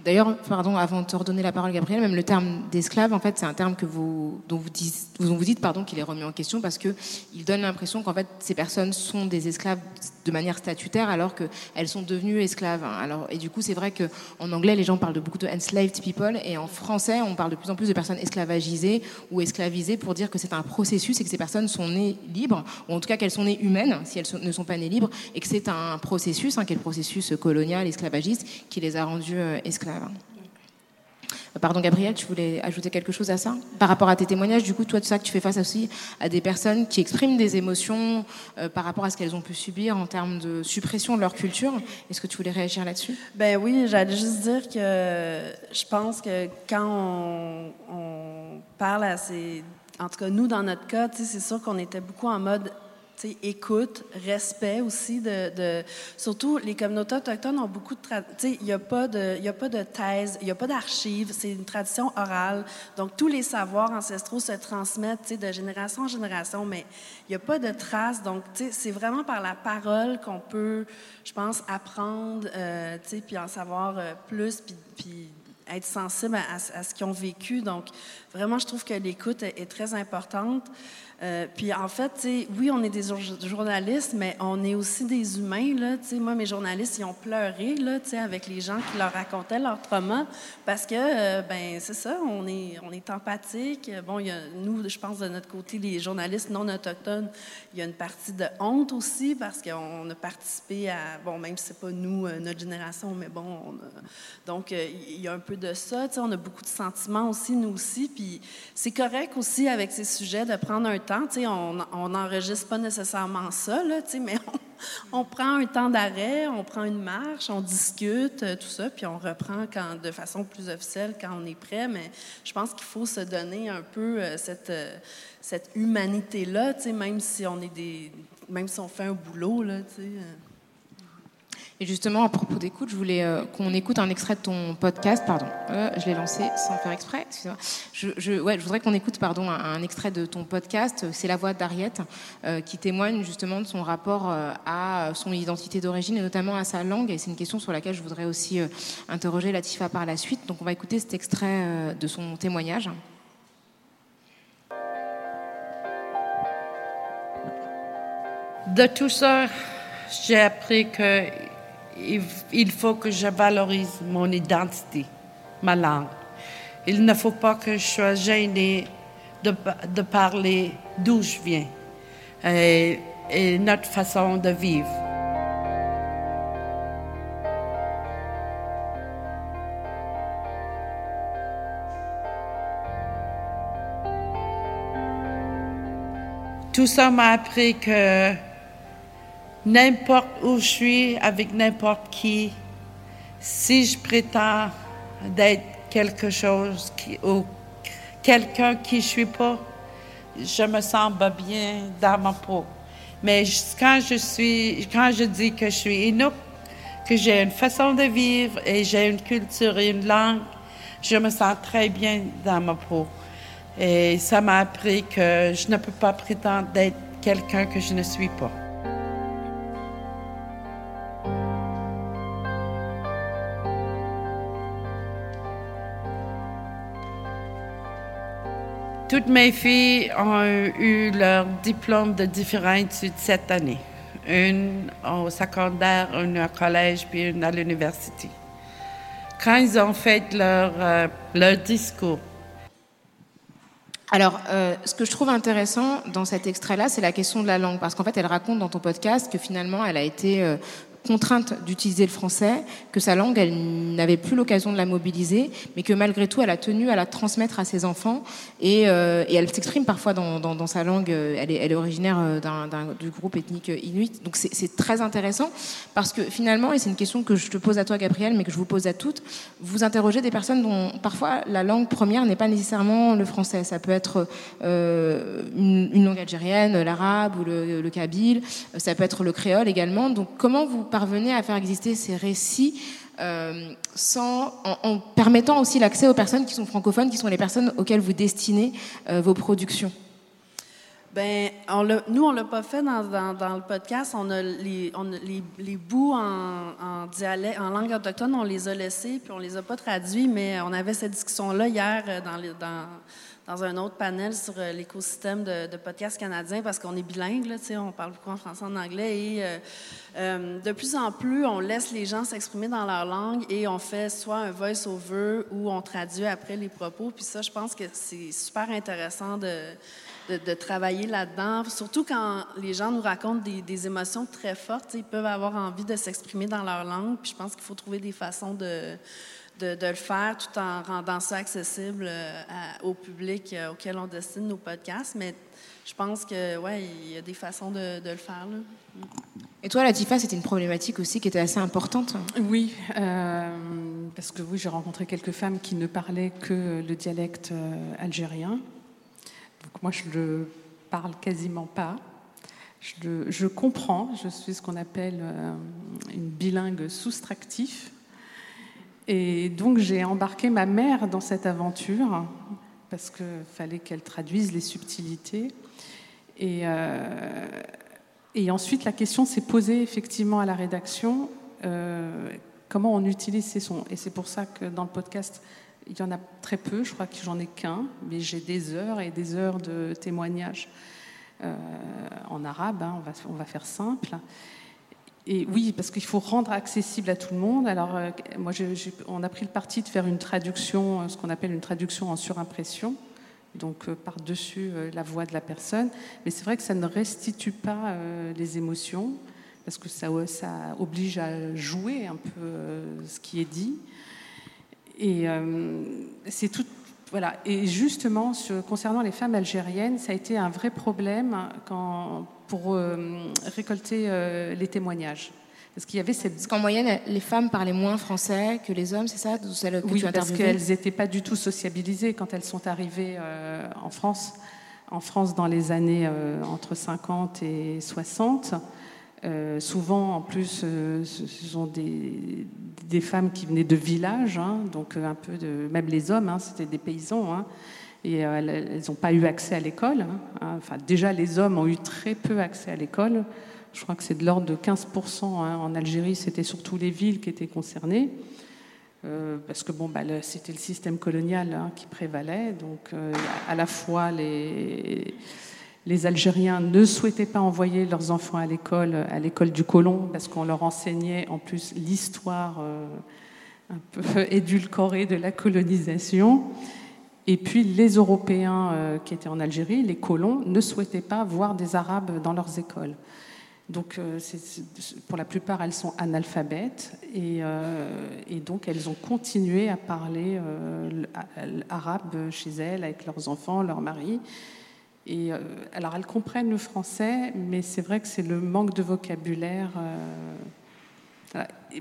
Speaker 2: D'ailleurs, pardon, avant de te redonner la parole, Gabriel, même le terme d'esclave, en fait, c'est un terme dont vous dites, vous dites, pardon, qu'il est remis en question parce que il donne l'impression qu'en fait, ces personnes sont des esclaves de manière statutaire alors qu'elles sont devenues esclaves. Alors, et du coup, c'est vrai que en anglais, les gens parlent de beaucoup de enslaved people et en français, on parle de plus en plus de personnes esclavagisées ou esclavisées pour dire que c'est un processus et que ces personnes sont nées libres, ou en tout cas qu'elles sont nées humaines si elles ne sont pas nées libres, et que c'est un processus, hein, qui processus colonial, esclavagiste, qui les a rendues euh, esclaves. Pardon Gabriel, tu voulais ajouter quelque chose à ça Par rapport à tes témoignages, du coup, toi, tout ça tu fais face aussi à des personnes qui expriment des émotions euh, par rapport à ce qu'elles ont pu subir en termes de suppression de leur culture. Est-ce que tu voulais réagir là-dessus?
Speaker 6: Ben oui, j'allais juste dire que je pense que quand on, on parle à ces... En tout cas, nous, dans notre cas, c'est sûr qu'on était beaucoup en mode écoute, respect aussi de, surtout les communautés autochtones ont beaucoup de il n'y a pas de il a pas de thèse, il n'y a pas d'archives, c'est une tradition orale. Donc tous les savoirs ancestraux se transmettent de génération en génération, mais il n'y a pas de traces. Donc c'est vraiment par la parole qu'on peut, je pense, apprendre, euh, puis en savoir euh, plus, puis être sensible à, ce qu'ils ont vécu. Donc, vraiment, je trouve que l'écoute est, très importante. Euh, puis en fait, oui, on est des journalistes, mais on est aussi des humains. Là, moi, mes journalistes, ils ont pleuré là, avec les gens qui leur racontaient leur trauma parce que, euh, ben c'est ça, on est, on est empathique. Bon, y a, nous, je pense, de notre côté, les journalistes non autochtones, il y a une partie de honte aussi parce qu'on a participé à, bon, même si c'est pas nous, euh, notre génération, mais bon, on donc il y a un peu de ça. On a beaucoup de sentiments aussi, nous aussi. Puis c'est correct aussi avec ces sujets de prendre un temps on n'enregistre pas nécessairement ça, là, mais on, prend un temps d'arrêt, on prend une marche, on discute, euh, tout ça, puis on reprend quand, de façon plus officielle quand on est prêt. Mais je pense qu'il faut se donner un peu euh, cette, euh, cette humanité-là, même si on est des, même si on fait un boulot, là,
Speaker 2: et justement, à propos d'écoute, je voulais euh, qu'on écoute un extrait de ton podcast. Pardon, euh, je l'ai lancé sans faire exprès. Je, je, ouais, je voudrais qu'on écoute pardon, un, extrait de ton podcast. C'est la voix d'Ariette euh, qui témoigne justement de son rapport à son identité d'origine et notamment à sa langue. Et c'est une question sur laquelle je voudrais aussi interroger Latifa par la suite. Donc on va écouter cet extrait de son témoignage.
Speaker 11: De tout ça, j'ai appris que il faut que je valorise mon identité, ma langue. Il ne faut pas que je sois gênée de, parler d'où je viens et, et notre façon de vivre. Tout ça m'a appris que n'importe où je suis, avec n'importe qui, si je prétends d'être quelque chose ou quelqu'un qui je suis pas, je me sens pas bien dans ma peau. Mais quand je suis, quand je dis que je suis Inuk, que j'ai une façon de vivre et j'ai une culture et une langue, je me sens très bien dans ma peau. Et ça m'a appris que je ne peux pas prétendre d'être quelqu'un que je ne suis pas. Toutes mes filles ont eu leur diplôme de différentes études cette année. Une au secondaire, une au collège, puis une à l'université. Quand ils ont fait leur, euh, leur discours,
Speaker 2: alors, euh, ce que je trouve intéressant dans cet extrait-là, c'est la question de la langue, parce qu'en fait, elle raconte dans ton podcast que finalement, elle a été euh, contrainte d'utiliser le français, que sa langue, elle n'avait plus l'occasion de la mobiliser, mais que malgré tout, elle a tenu à la transmettre à ses enfants. Et, euh, et elle s'exprime parfois dans, dans, sa langue. Elle est, elle est originaire euh, d'un, du groupe ethnique inuit. Donc c'est, très intéressant parce que finalement, et c'est une question que je te pose à toi, Gabriel, mais que je vous pose à toutes, vous interrogez des personnes dont parfois la langue première n'est pas nécessairement le français. Ça peut être euh, une, une, langue algérienne, l'arabe ou le, le kabyle. Ça peut être le créole également. Donc comment vous parvenez à faire exister ces récits euh, sans, en, permettant aussi l'accès aux personnes qui sont francophones, qui sont les personnes auxquelles vous destinez euh, vos productions
Speaker 6: ben, on nous, on l'a pas fait dans, le podcast. On a les, les bouts en, en, dialecte, en langue autochtone, on les a laissés, puis on les a pas traduits, mais on avait cette discussion-là hier euh, dans, les, dans, dans un autre panel sur euh, l'écosystème de, podcasts canadiens parce qu'on est bilingue, on parle beaucoup en français en anglais et euh, euh, de plus en plus, on laisse les gens s'exprimer dans leur langue et on fait soit un voice-over ou on traduit après les propos. Puis ça, je pense que c'est super intéressant de travailler là-dedans, surtout quand les gens nous racontent des, des émotions très fortes. Ils peuvent avoir envie de s'exprimer dans leur langue, puis je pense qu'il faut trouver des façons de de, le faire tout en rendant ça accessible euh, au public euh, auquel on destine nos podcasts. Mais je pense que ouais, il y a des façons de, le faire.
Speaker 2: Et toi, Latifa, c'était une problématique aussi qui était assez importante.
Speaker 5: Oui, euh, parce que oui, j'ai rencontré quelques femmes qui ne parlaient que le dialecte algérien. Donc moi, je le parle quasiment pas. Je, je comprends, je suis ce qu'on appelle une bilingue soustractif. Et donc j'ai embarqué ma mère dans cette aventure parce qu'il fallait qu'elle traduise les subtilités. Et, euh, et, ensuite, la question s'est posée effectivement à la rédaction euh, comment on utilise ces sons. Et c'est pour ça que dans le podcast, il y en a très peu, je crois que j'en ai qu'un, mais j'ai des heures et des heures de témoignages euh, en arabe, hein, on va faire simple. Et oui, parce qu'il faut rendre accessible à tout le monde. Alors, euh, moi, on a pris le parti de faire une traduction, euh, ce qu'on appelle une traduction en surimpression, donc euh, par-dessus la voix de la personne. Mais c'est vrai que ça ne restitue pas les émotions, parce que ça, ça, oblige à jouer un peu ce qui est dit. Et c'est tout. Voilà. Et justement, concernant les femmes algériennes, ça a été un vrai problème quand pour euh, récolter euh, les témoignages.
Speaker 2: Parce qu'il y avait cette... Parce qu'en moyenne, les femmes parlaient moins français que les hommes, c'est ça celles
Speaker 5: que Oui, parce qu'elles n'étaient pas du tout sociabilisées quand elles sont arrivées euh, en France. En France, dans les années entre 50 et 60, souvent, en plus, ce sont des, femmes qui venaient de villages, hein, donc un peu de... Même les hommes, hein, c'était des paysans. Hein, et euh, elles n'ont pas eu accès à l'école. Enfin, déjà, les hommes ont eu très peu accès à l'école. Je crois que c'est de l'ordre de 15% hein. en Algérie, c'était surtout les villes qui étaient concernées. Euh, parce que bon, bah, c'était le système colonial qui prévalait. Donc, euh, à la fois, les, les Algériens ne souhaitaient pas envoyer leurs enfants à l'école, à l'école du colon, parce qu'on leur enseignait en plus l'histoire un peu édulcorée de la colonisation. Et puis les Européens euh, qui étaient en Algérie, les colons, ne souhaitaient pas voir des Arabes dans leurs écoles. Donc euh, pour la plupart, elles sont analphabètes et, euh, et donc elles ont continué à parler arabe chez elles, avec leurs enfants, leurs maris. Et alors elles comprennent le français, mais c'est vrai que c'est le manque de vocabulaire.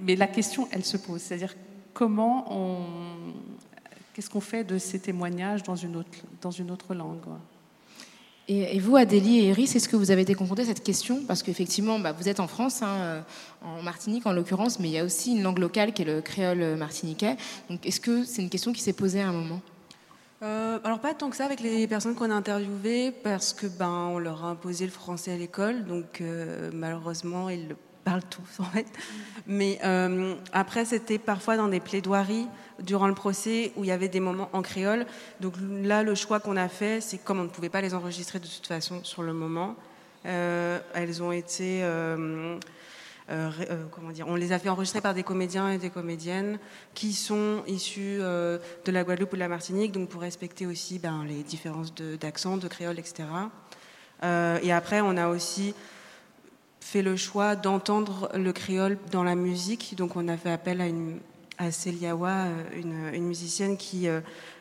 Speaker 5: Mais la question, elle se pose, c'est-à-dire comment on Qu'est-ce qu'on fait de ces témoignages dans une autre, langue
Speaker 2: Et, vous, Adélie et Iris, est-ce que vous avez été confrontés à cette question? Parce qu'effectivement, bah, vous êtes en France, hein, euh, en Martinique en l'occurrence, mais il y a aussi une langue locale qui est le créole martiniquais. Donc est-ce que c'est une question qui s'est posée à un moment?
Speaker 3: Euh, alors pas tant que ça avec les personnes qu'on a interviewées parce que ben on leur a imposé le français à l'école donc euh, malheureusement ils le parlent tous en fait. Mais euh, après c'était parfois dans des plaidoiries durant le procès où il y avait des moments en créole. Donc là le choix qu'on a fait c'est comme on ne pouvait pas les enregistrer de toute façon sur le moment, elles ont été euh, euh, comment dire, on les a fait enregistrer par des comédiens et des comédiennes qui sont issus euh, de la Guadeloupe ou de la Martinique, donc pour respecter aussi ben, les différences d'accent, de, créole, etc. et après, on a aussi fait le choix d'entendre le créole dans la musique, donc on a fait appel à, une, à Céliawa, une, musicienne qui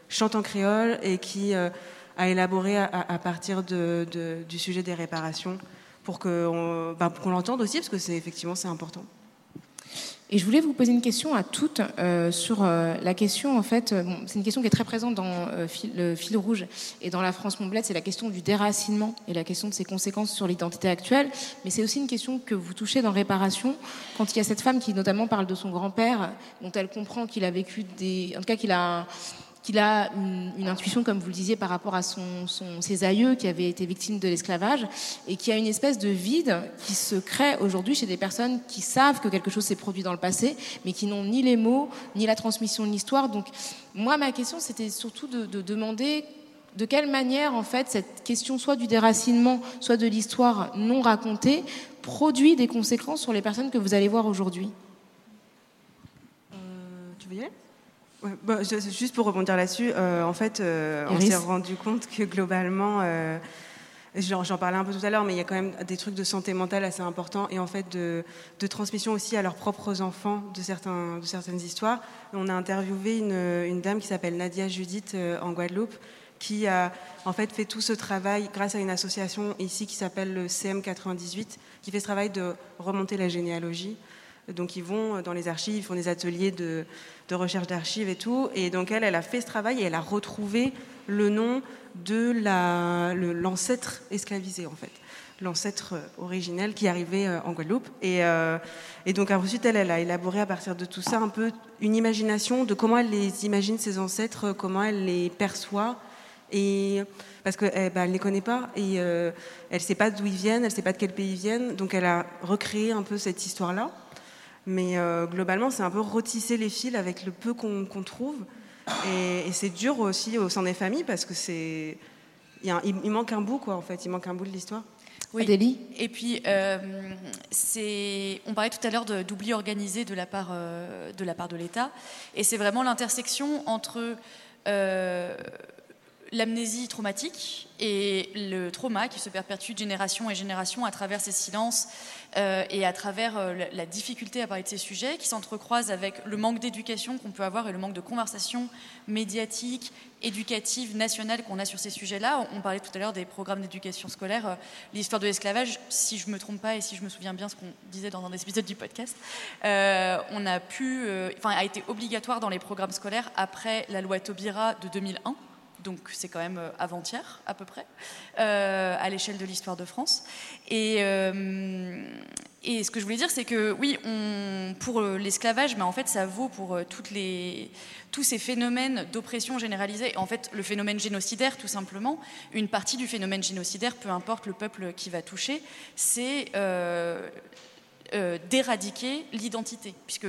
Speaker 3: chante en créole et qui a élaboré à, partir du sujet des réparations pour bah, qu'on l'entende aussi, parce que c'est effectivement c'est important.
Speaker 2: Et je voulais vous poser une question à toutes euh, sur euh, la question, en fait, euh, c'est une question qui est très présente dans le fil rouge et dans la France Montbled, c'est la question du déracinement et la question de ses conséquences sur l'identité actuelle. Mais c'est aussi une question que vous touchez dans Réparation, quand il y a cette femme qui notamment parle de son grand-père, dont elle comprend qu'il a vécu des... En tout cas, qu'il a qu'il a une, intuition, comme vous le disiez, par rapport à son, ses aïeux qui avaient été victimes de l'esclavage, et qui a une espèce de vide qui se crée aujourd'hui chez des personnes qui savent que quelque chose s'est produit dans le passé, mais qui n'ont ni les mots, ni la transmission de l'histoire. Donc, moi, ma question, c'était surtout de, de demander de quelle manière, en fait, cette question soit du déracinement, soit de l'histoire non racontée, produit des conséquences sur les personnes que vous allez voir aujourd'hui?
Speaker 3: Euh, tu veux y aller? Bah, juste pour rebondir là-dessus, euh, en fait, euh, on s'est rendu compte que globalement, euh, j'en parlais un peu tout à l'heure, mais il y a quand même des trucs de santé mentale assez importants et en fait de, transmission aussi à leurs propres enfants de, certains, de certaines histoires. On a interviewé une, une dame qui s'appelle Nadia Judith en Guadeloupe qui a en fait fait tout ce travail grâce à une association ici qui s'appelle le CM98, qui fait ce travail de remonter la généalogie. Donc ils vont dans les archives, ils font des ateliers de, recherche d'archives et tout. Et donc elle, elle a fait ce travail et elle a retrouvé le nom de l'ancêtre esclavisé en fait, l'ancêtre originel qui arrivait euh, en Guadeloupe. Et, euh, donc ensuite elle, elle a élaboré à partir de tout ça un peu une imagination de comment elle les imagine ses ancêtres, comment elle les perçoit. Parce qu'elle eh ben, ne les connaît pas et euh, elle ne sait pas d'où ils viennent, elle ne sait pas de quel pays ils viennent. Donc elle a recréé un peu cette histoire-là. Mais euh, globalement, c'est un peu retisser les fils avec le peu qu'on trouve. Et, c'est dur aussi au sein des familles parce que c'est. Il, il, manque un bout, quoi, en fait. Il manque un bout de l'histoire.
Speaker 4: Oui. Et puis, euh, c'est, on parlait tout à l'heure d'oubli organisé de la part euh, de la part de l'État, et c'est vraiment l'intersection entre l'amnésie traumatique et le trauma qui se perpétue de génération et génération à travers ces silences euh, et à travers euh, la, difficulté à parler de ces sujets, qui s'entrecroisent avec le manque d'éducation qu'on peut avoir et le manque de conversation médiatique, éducative, nationale qu'on a sur ces sujets-là. On, parlait tout à l'heure des programmes d'éducation scolaire. Euh, l'histoire de l'esclavage, si je ne me trompe pas et si je me souviens bien ce qu'on disait dans un des épisodes du podcast, on a pu, enfin, a été obligatoire dans les programmes scolaires après la loi Taubira de 2001 donc c'est quand même euh, avant-hier à peu près, euh, à l'échelle de l'histoire de France. Et, euh, et, ce que je voulais dire, c'est que oui, pour l'esclavage, mais en fait ça vaut pour les, tous ces phénomènes d'oppression généralisée. En fait, le phénomène génocidaire, tout simplement, une partie du phénomène génocidaire, peu importe le peuple qui va toucher, c'est d'éradiquer l'identité. Puisque,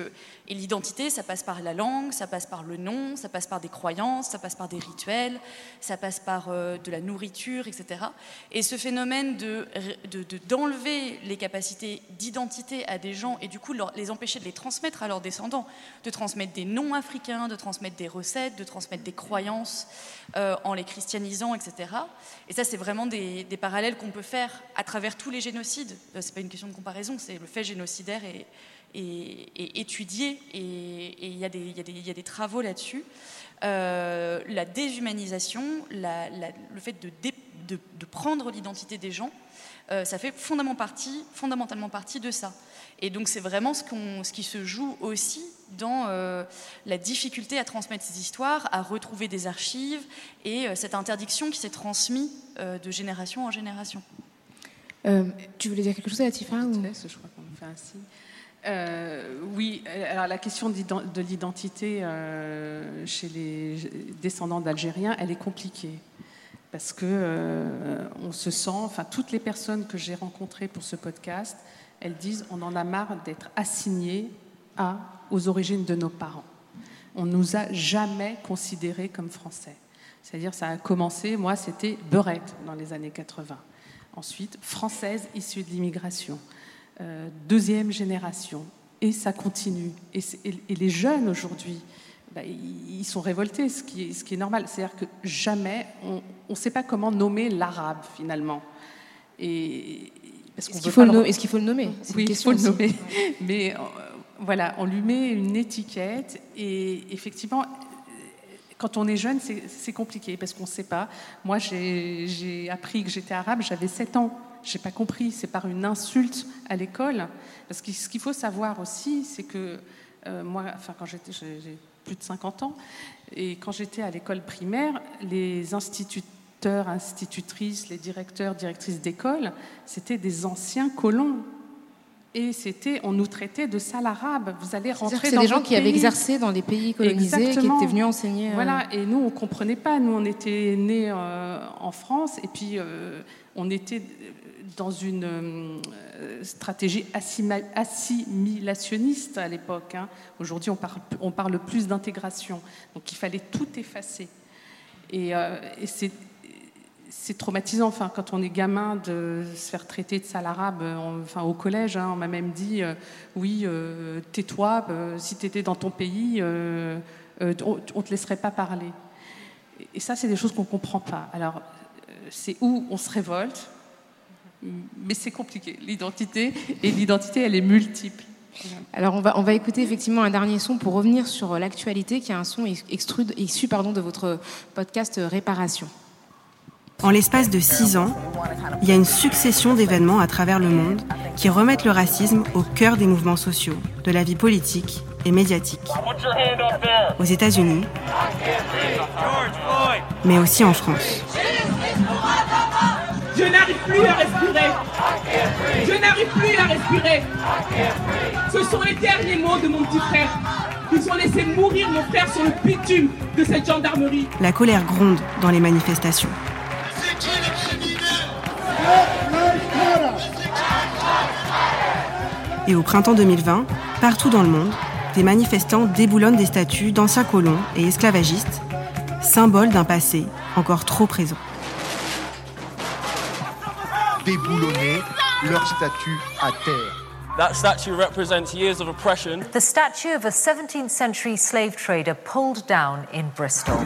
Speaker 4: et l'identité, ça passe par la langue, ça passe par le nom, ça passe par des croyances, ça passe par des rituels, ça passe par euh, de la nourriture, etc. Et ce phénomène de, d'enlever les capacités d'identité à des gens et du coup les empêcher de les transmettre à leurs descendants, de transmettre des noms africains, de transmettre des recettes, de transmettre des croyances euh, en les christianisant, etc. Et ça, c'est vraiment des, des parallèles qu'on peut faire à travers tous les génocides. C'est pas une question de comparaison, c'est le fait génocidaire est, étudié et il y, y, a des travaux là-dessus. Euh, la déshumanisation, le fait de, de, prendre l'identité des gens, euh, ça fait fondamentalement partie, fondamentalement partie de ça. Et donc c'est vraiment ce, ce, qui se joue aussi dans la difficulté à transmettre ces histoires, à retrouver des archives et cette interdiction qui s'est transmise de génération en génération.
Speaker 2: tu voulais dire quelque chose, Latifa ou...
Speaker 5: Je crois qu'on fait ainsi. Euh, oui, alors la question de l'identité euh, chez les descendants d'Algériens, elle est compliquée. Parce que euh, on se sent, enfin, toutes les personnes que j'ai rencontrées pour ce podcast, elles disent on en a marre d'être assignés à, aux origines de nos parents. On ne nous a jamais considérés comme français. C'est-à-dire, ça a commencé, moi, c'était beurette dans les années 80. Ensuite, française issue de l'immigration. Euh, deuxième génération. Et ça continue. Et, les jeunes aujourd'hui, bah, ils sont révoltés, ce qui est, ce qui est normal. C'est-à-dire que jamais, on ne sait pas comment nommer l'arabe finalement.
Speaker 2: Et, est-ce qu'il faut, le... qu'il faut, le nommer?
Speaker 5: Oui, il faut le nommer. Mais euh, voilà, on lui met une étiquette et effectivement, quand on est jeune, c'est compliqué parce qu'on ne sait pas. Moi, j'ai appris que j'étais arabe, j'avais 7 ans. Je n'ai pas compris, c'est par une insulte à l'école. Parce que ce qu'il faut savoir aussi, c'est que euh, moi, enfin, quand j'étais, j'ai plus de 50 ans, et quand j'étais à l'école primaire, les instituteurs, institutrices, les directeurs, directrices d'école, c'était des anciens colons. Et c'était, on nous traitait de sales arabes. Vous allez rentrer
Speaker 2: dans des gens qui avaient exercé dans les pays colonisés, qui étaient venus enseigner.
Speaker 5: Euh, voilà. Et nous, on comprenait pas. Nous, on était nés euh, en France, et puis on était dans une euh, stratégie assimilationniste à l'époque. Hein. Aujourd'hui, on parle, plus d'intégration. Donc il fallait tout effacer. Et, euh, c'est traumatisant, enfin, quand on est gamin, de se faire traiter de sale arabe. enfin, au collège, hein, on m'a même dit euh, oui, tais-toi, si tu étais dans ton pays, on ne te laisserait pas parler. Et ça, c'est des choses qu'on ne comprend pas. Alors, c'est où on se révolte, mais c'est compliqué, l'identité, et l'identité, elle est multiple.
Speaker 2: Alors on va, on va écouter effectivement un dernier son pour revenir sur l'actualité, qui est un son extrude, issu pardon, de votre podcast Réparation.
Speaker 7: En l'espace de six ans, il y a une succession d'événements à travers le monde qui remettent le racisme au cœur des mouvements sociaux, de la vie politique et médiatique. Aux États-Unis, mais aussi en France.
Speaker 12: Je n'arrive plus à respirer. Ce sont les derniers mots de mon petit frère. Ils ont laissé mourir mon frère sur le bitume de cette gendarmerie.
Speaker 7: La colère gronde dans les manifestations. Et au printemps 2020, partout dans le monde, des manifestants déboulonnent des statues d'anciens colons et esclavagistes, symboles d'un passé encore trop présent
Speaker 13: déboulonner leur statue à terre.
Speaker 14: That statue represents years of oppression.
Speaker 15: The statue of a 17th century slave trader pulled down in Bristol.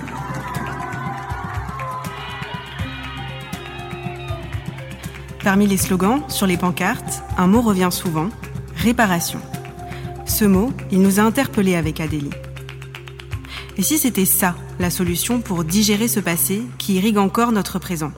Speaker 7: Parmi les slogans sur les pancartes, un mot revient souvent réparation. Ce mot, il nous a interpellés avec Adélie. Et si c'était ça, la solution pour digérer ce passé qui irrigue encore notre présent?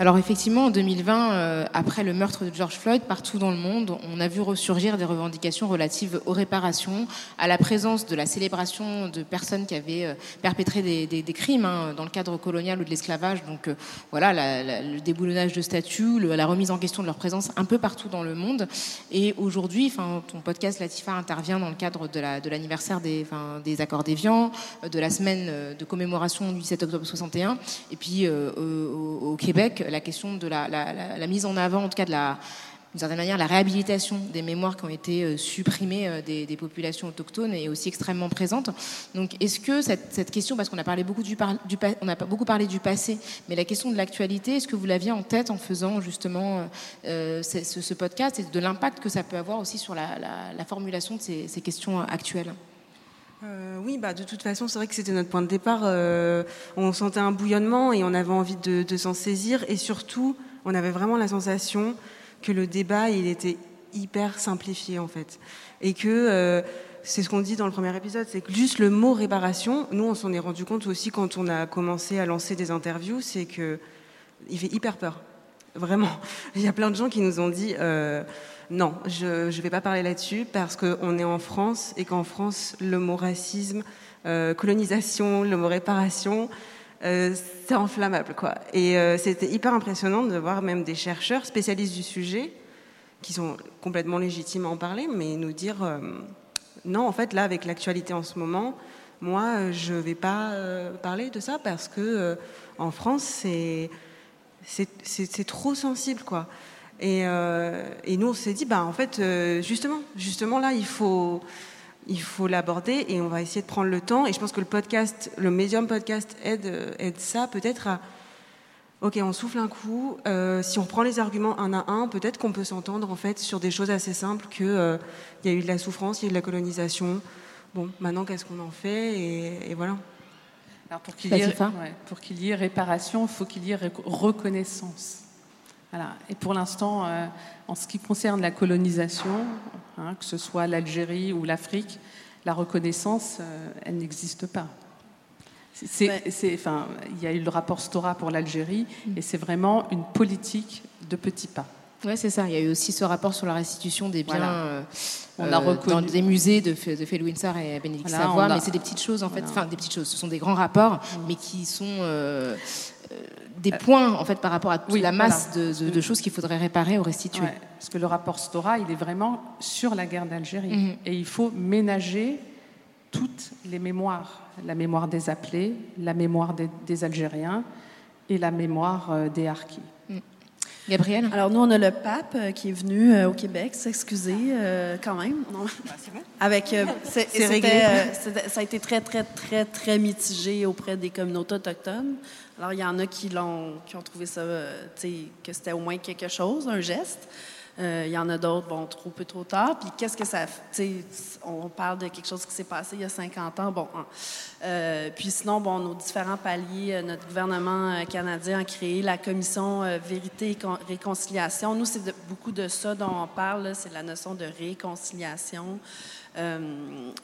Speaker 2: Alors effectivement, en 2020, euh, après le meurtre de George Floyd, partout dans le monde, on a vu ressurgir des revendications relatives aux réparations, à la présence de la célébration de personnes qui avaient euh, perpétré des, crimes hein, dans le cadre colonial ou de l'esclavage. Donc euh, voilà, le déboulonnage de statues, la remise en question de leur présence un peu partout dans le monde. Et aujourd'hui, ton podcast Latifa intervient dans le cadre de l'anniversaire des, des accords d'Évian, de la semaine de commémoration du 17 octobre 61, et puis au Québec la question de la, mise en avant, en tout cas de la, d'une certaine manière, la réhabilitation des mémoires qui ont été euh, supprimées euh, des, populations autochtones est aussi extrêmement présente. Donc, est-ce que cette, question, parce qu'on a parlé beaucoup du, on a beaucoup parlé du passé, mais la question de l'actualité, est-ce que vous l'aviez en tête en faisant justement euh, ce, podcast et de l'impact que ça peut avoir aussi sur la, formulation de ces, questions actuelles?
Speaker 3: Oui, bah, de toute façon, c'est vrai que c'était notre point de départ. on sentait un bouillonnement et on avait envie de, s'en saisir. Et surtout, on avait vraiment la sensation que le débat, il était hyper simplifié en fait. Et que euh, c'est ce qu'on dit dans le premier épisode, c'est que juste le mot réparation, nous on s'en est rendu compte aussi quand on a commencé à lancer des interviews, c'est que il fait hyper peur. Vraiment. Il y a plein de gens qui nous ont dit, euh, non, je ne vais pas parler là-dessus parce qu'on est en France et qu'en France, le mot racisme, euh, colonisation, le mot réparation, euh, c'est inflammable. Quoi. Et c'était hyper impressionnant de voir même des chercheurs spécialistes du sujet qui sont complètement légitimes à en parler, mais nous dire non, en fait, là, avec l'actualité en ce moment, moi, je ne vais pas parler de ça parce que en France, c'est c'est trop sensible, quoi. Et, euh, et nous, on s'est dit, bah, en fait, euh, justement, justement là, il faut, il faut l'aborder et on va essayer de prendre le temps. Et je pense que le podcast, le médium podcast aide, aide ça peut-être à, ok, on souffle un coup. Euh, si on prend les arguments un à un, peut-être qu'on peut s'entendre en fait sur des choses assez simples que il y a eu de la souffrance, il y a eu de la colonisation. Bon, maintenant, qu'est-ce qu'on en fait et, et voilà.
Speaker 5: Alors pour qu'il y, qu y, ait réparation, il faut qu'il y ait reconnaissance. Voilà. Et pour l'instant, euh, en ce qui concerne la colonisation, hein, que ce soit l'Algérie ou l'Afrique, la reconnaissance, euh, elle n'existe pas. C'est, enfin, il y a eu le rapport Stora pour l'Algérie, mm. et c'est vraiment une politique de petits pas.
Speaker 2: Oui, c'est ça. Il y a eu aussi ce rapport sur la restitution des biens euh, on a dans des musées de, de Phil Winsor et Bénédicte Savoie, mais c'est des petites choses en fait. Enfin, des petites choses. Ce sont des grands rapports, mm. mais qui sont des points en fait par rapport à toute la masse de, choses qu'il faudrait réparer ou restituer.
Speaker 5: parce que le rapport Stora, il est vraiment sur la guerre d'Algérie, mm-hmm. et il faut ménager toutes les mémoires, la mémoire des appelés, la mémoire des, des Algériens et la mémoire des harkis.
Speaker 2: Gabriel?
Speaker 6: Alors, nous, on a le pape euh, qui est venu euh, au Québec s'excuser euh, quand même. Non.
Speaker 3: C'est bon.
Speaker 6: Avec, c'est réglé. ça a été très, très, très, très mitigé auprès des communautés autochtones. Alors, il y en a qui, l'ont, qui ont trouvé ça, que c'était au moins quelque chose, un geste. Euh, il y en a d'autres, bon, trop peu, trop tard. Puis qu'est-ce que ça? On parle de quelque chose qui s'est passé il y a 50 ans. Bon, hein. euh, puis sinon, bon, nos différents paliers, euh, notre gouvernement canadien a créé la commission Vérité et Réconciliation. Nous, c'est beaucoup de ça dont on parle, c'est la notion de réconciliation.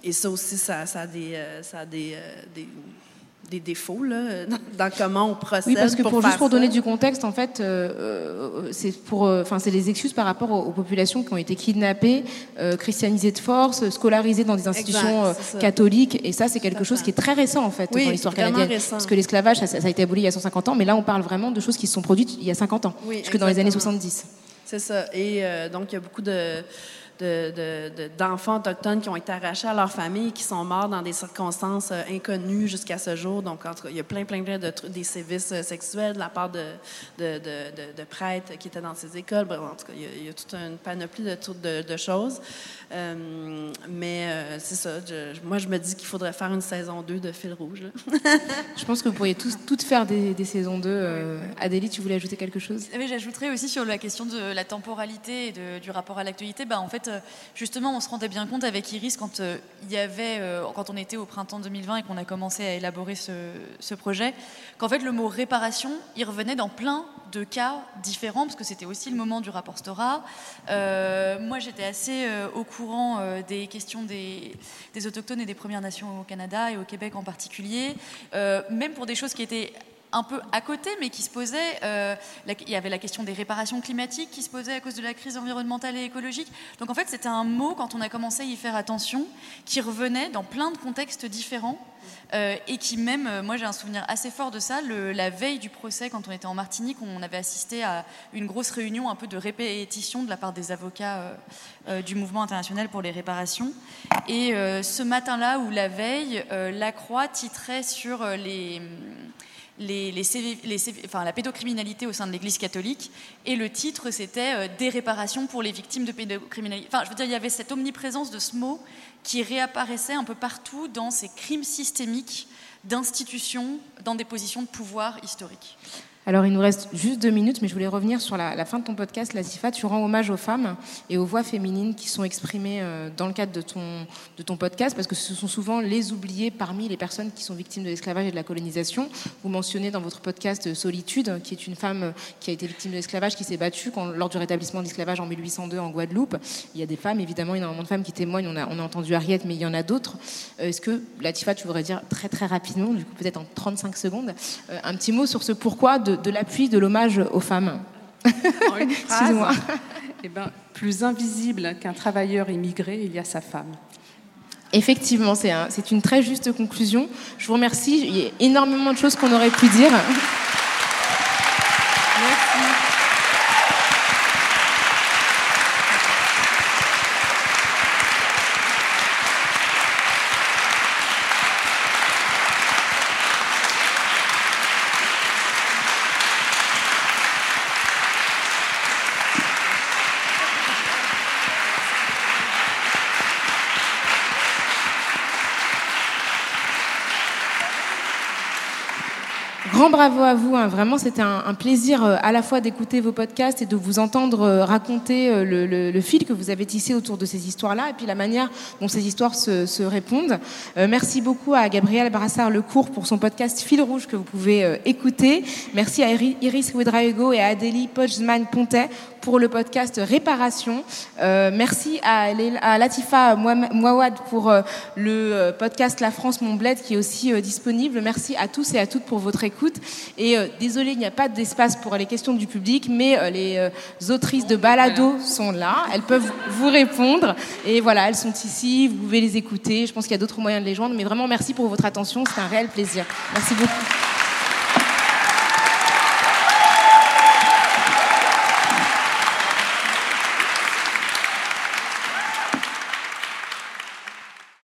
Speaker 6: et ça aussi, ça, a des, ça a des des défauts là, dans comment on procède.
Speaker 2: Oui, parce que pour, juste pour donner du contexte, en fait, euh, euh, c'est pour, euh, enfin, c'est des excuses par rapport aux, populations qui ont été kidnappées, christianisées de force, scolarisées dans des institutions catholiques, et ça, c'est quelque chose qui est très récent en fait dans l'histoire canadienne, parce que l'esclavage, ça, a été aboli il y a 150 ans, mais là, on parle vraiment de choses qui se sont produites il y a 50 ans, oui, jusque dans les années 70.
Speaker 6: C'est ça, et donc il y a beaucoup de d'enfants de, autochtones qui ont été arrachés à leur famille, qui sont morts dans des circonstances euh, inconnues jusqu'à ce jour. Donc, il y a plein, plein, plein de des sévices euh, sexuels de la part de, de, prêtres qui étaient dans ces écoles. en tout cas, il y, a, toute une panoplie de, de choses. Euh, mais c'est ça. moi, je me dis qu'il faudrait faire une saison 2 de Fil Rouge.
Speaker 2: je pense que vous pourriez tous, toutes faire des, saisons 2. Adélie, tu voulais ajouter quelque chose?
Speaker 4: Oui, j'ajouterais aussi sur la question de la temporalité et du rapport à l'actualité. Bah, en fait, euh, justement, on se rendait bien compte avec Iris quand euh, il y avait, euh, quand on était au printemps 2020 et qu'on a commencé à élaborer ce, projet, qu'en fait le mot réparation, il revenait dans plein de cas différents parce que c'était aussi le moment du rapport Stora. moi, j'étais assez au courant des questions des, autochtones et des Premières Nations au Canada et au Québec en particulier, même pour des choses qui étaient un peu à côté, mais qui se posait. Euh, il y avait la question des réparations climatiques qui se posait à cause de la crise environnementale et écologique. Donc en fait, c'était un mot, quand on a commencé à y faire attention, qui revenait dans plein de contextes différents. Euh, et qui même, euh, moi j'ai un souvenir assez fort de ça, la veille du procès, quand on était en Martinique, on avait assisté à une grosse réunion un peu de répétition de la part des avocats du mouvement international pour les réparations. Et ce matin-là ou la veille, la Croix titrait sur les la pédocriminalité au sein de l'Église catholique. Et le titre, c'était euh, Des réparations pour les victimes de pédocriminalité. Enfin, je veux dire, il y avait cette omniprésence de ce mot qui réapparaissait un peu partout dans ces crimes systémiques d'institutions dans des positions de pouvoir historiques.
Speaker 2: Alors, il nous reste juste deux minutes, mais je voulais revenir sur la, fin de ton podcast, Latifa. Tu rends hommage aux femmes et aux voix féminines qui sont exprimées euh, dans le cadre de ton, de ton podcast, parce que ce sont souvent les oubliés parmi les personnes qui sont victimes de l'esclavage et de la colonisation. Vous mentionnez dans votre podcast Solitude, qui est une femme qui a été victime de l'esclavage, qui s'est battue lors du rétablissement de l'esclavage en 1802 en Guadeloupe. Il y a des femmes, évidemment, énormément de femmes qui témoignent. On a, on a entendu Harriet, mais il y en a d'autres. Euh, est-ce que, Latifa, tu voudrais dire très très rapidement, du coup peut-être en 35 secondes, euh, un petit mot sur ce pourquoi de de, l'appui, de l'hommage aux femmes.
Speaker 6: Excusez-moi.
Speaker 5: Eh ben, plus invisible qu'un travailleur immigré, il y a sa femme.
Speaker 2: Effectivement, c'est un, une très juste conclusion. Je vous remercie. Il y a énormément de choses qu'on aurait pu dire. Bravo à vous. Hein. Vraiment, c'était un, plaisir euh, à la fois d'écouter vos podcasts et de vous entendre euh, raconter euh, le, fil que vous avez tissé autour de ces histoires-là et puis la manière dont ces histoires se, répondent. merci beaucoup à Gabriel Brassard-Lecourt pour son podcast Fil Rouge que vous pouvez écouter. Merci à Iris Ouedraego et à Adélie Pochman-Pontet pour le podcast Réparation. Merci à, à, Latifa Mouawad pour le podcast La France Mon Bled qui est aussi disponible. Merci à tous et à toutes pour votre écoute. Et désolé, il n'y a pas d'espace pour les questions du public, mais les autrices de balado sont là. Elles peuvent vous répondre. Et voilà, elles sont ici. Vous pouvez les écouter. Je pense qu'il y a d'autres moyens de les joindre. Mais vraiment, merci pour votre attention. C'est un réel plaisir. Merci beaucoup.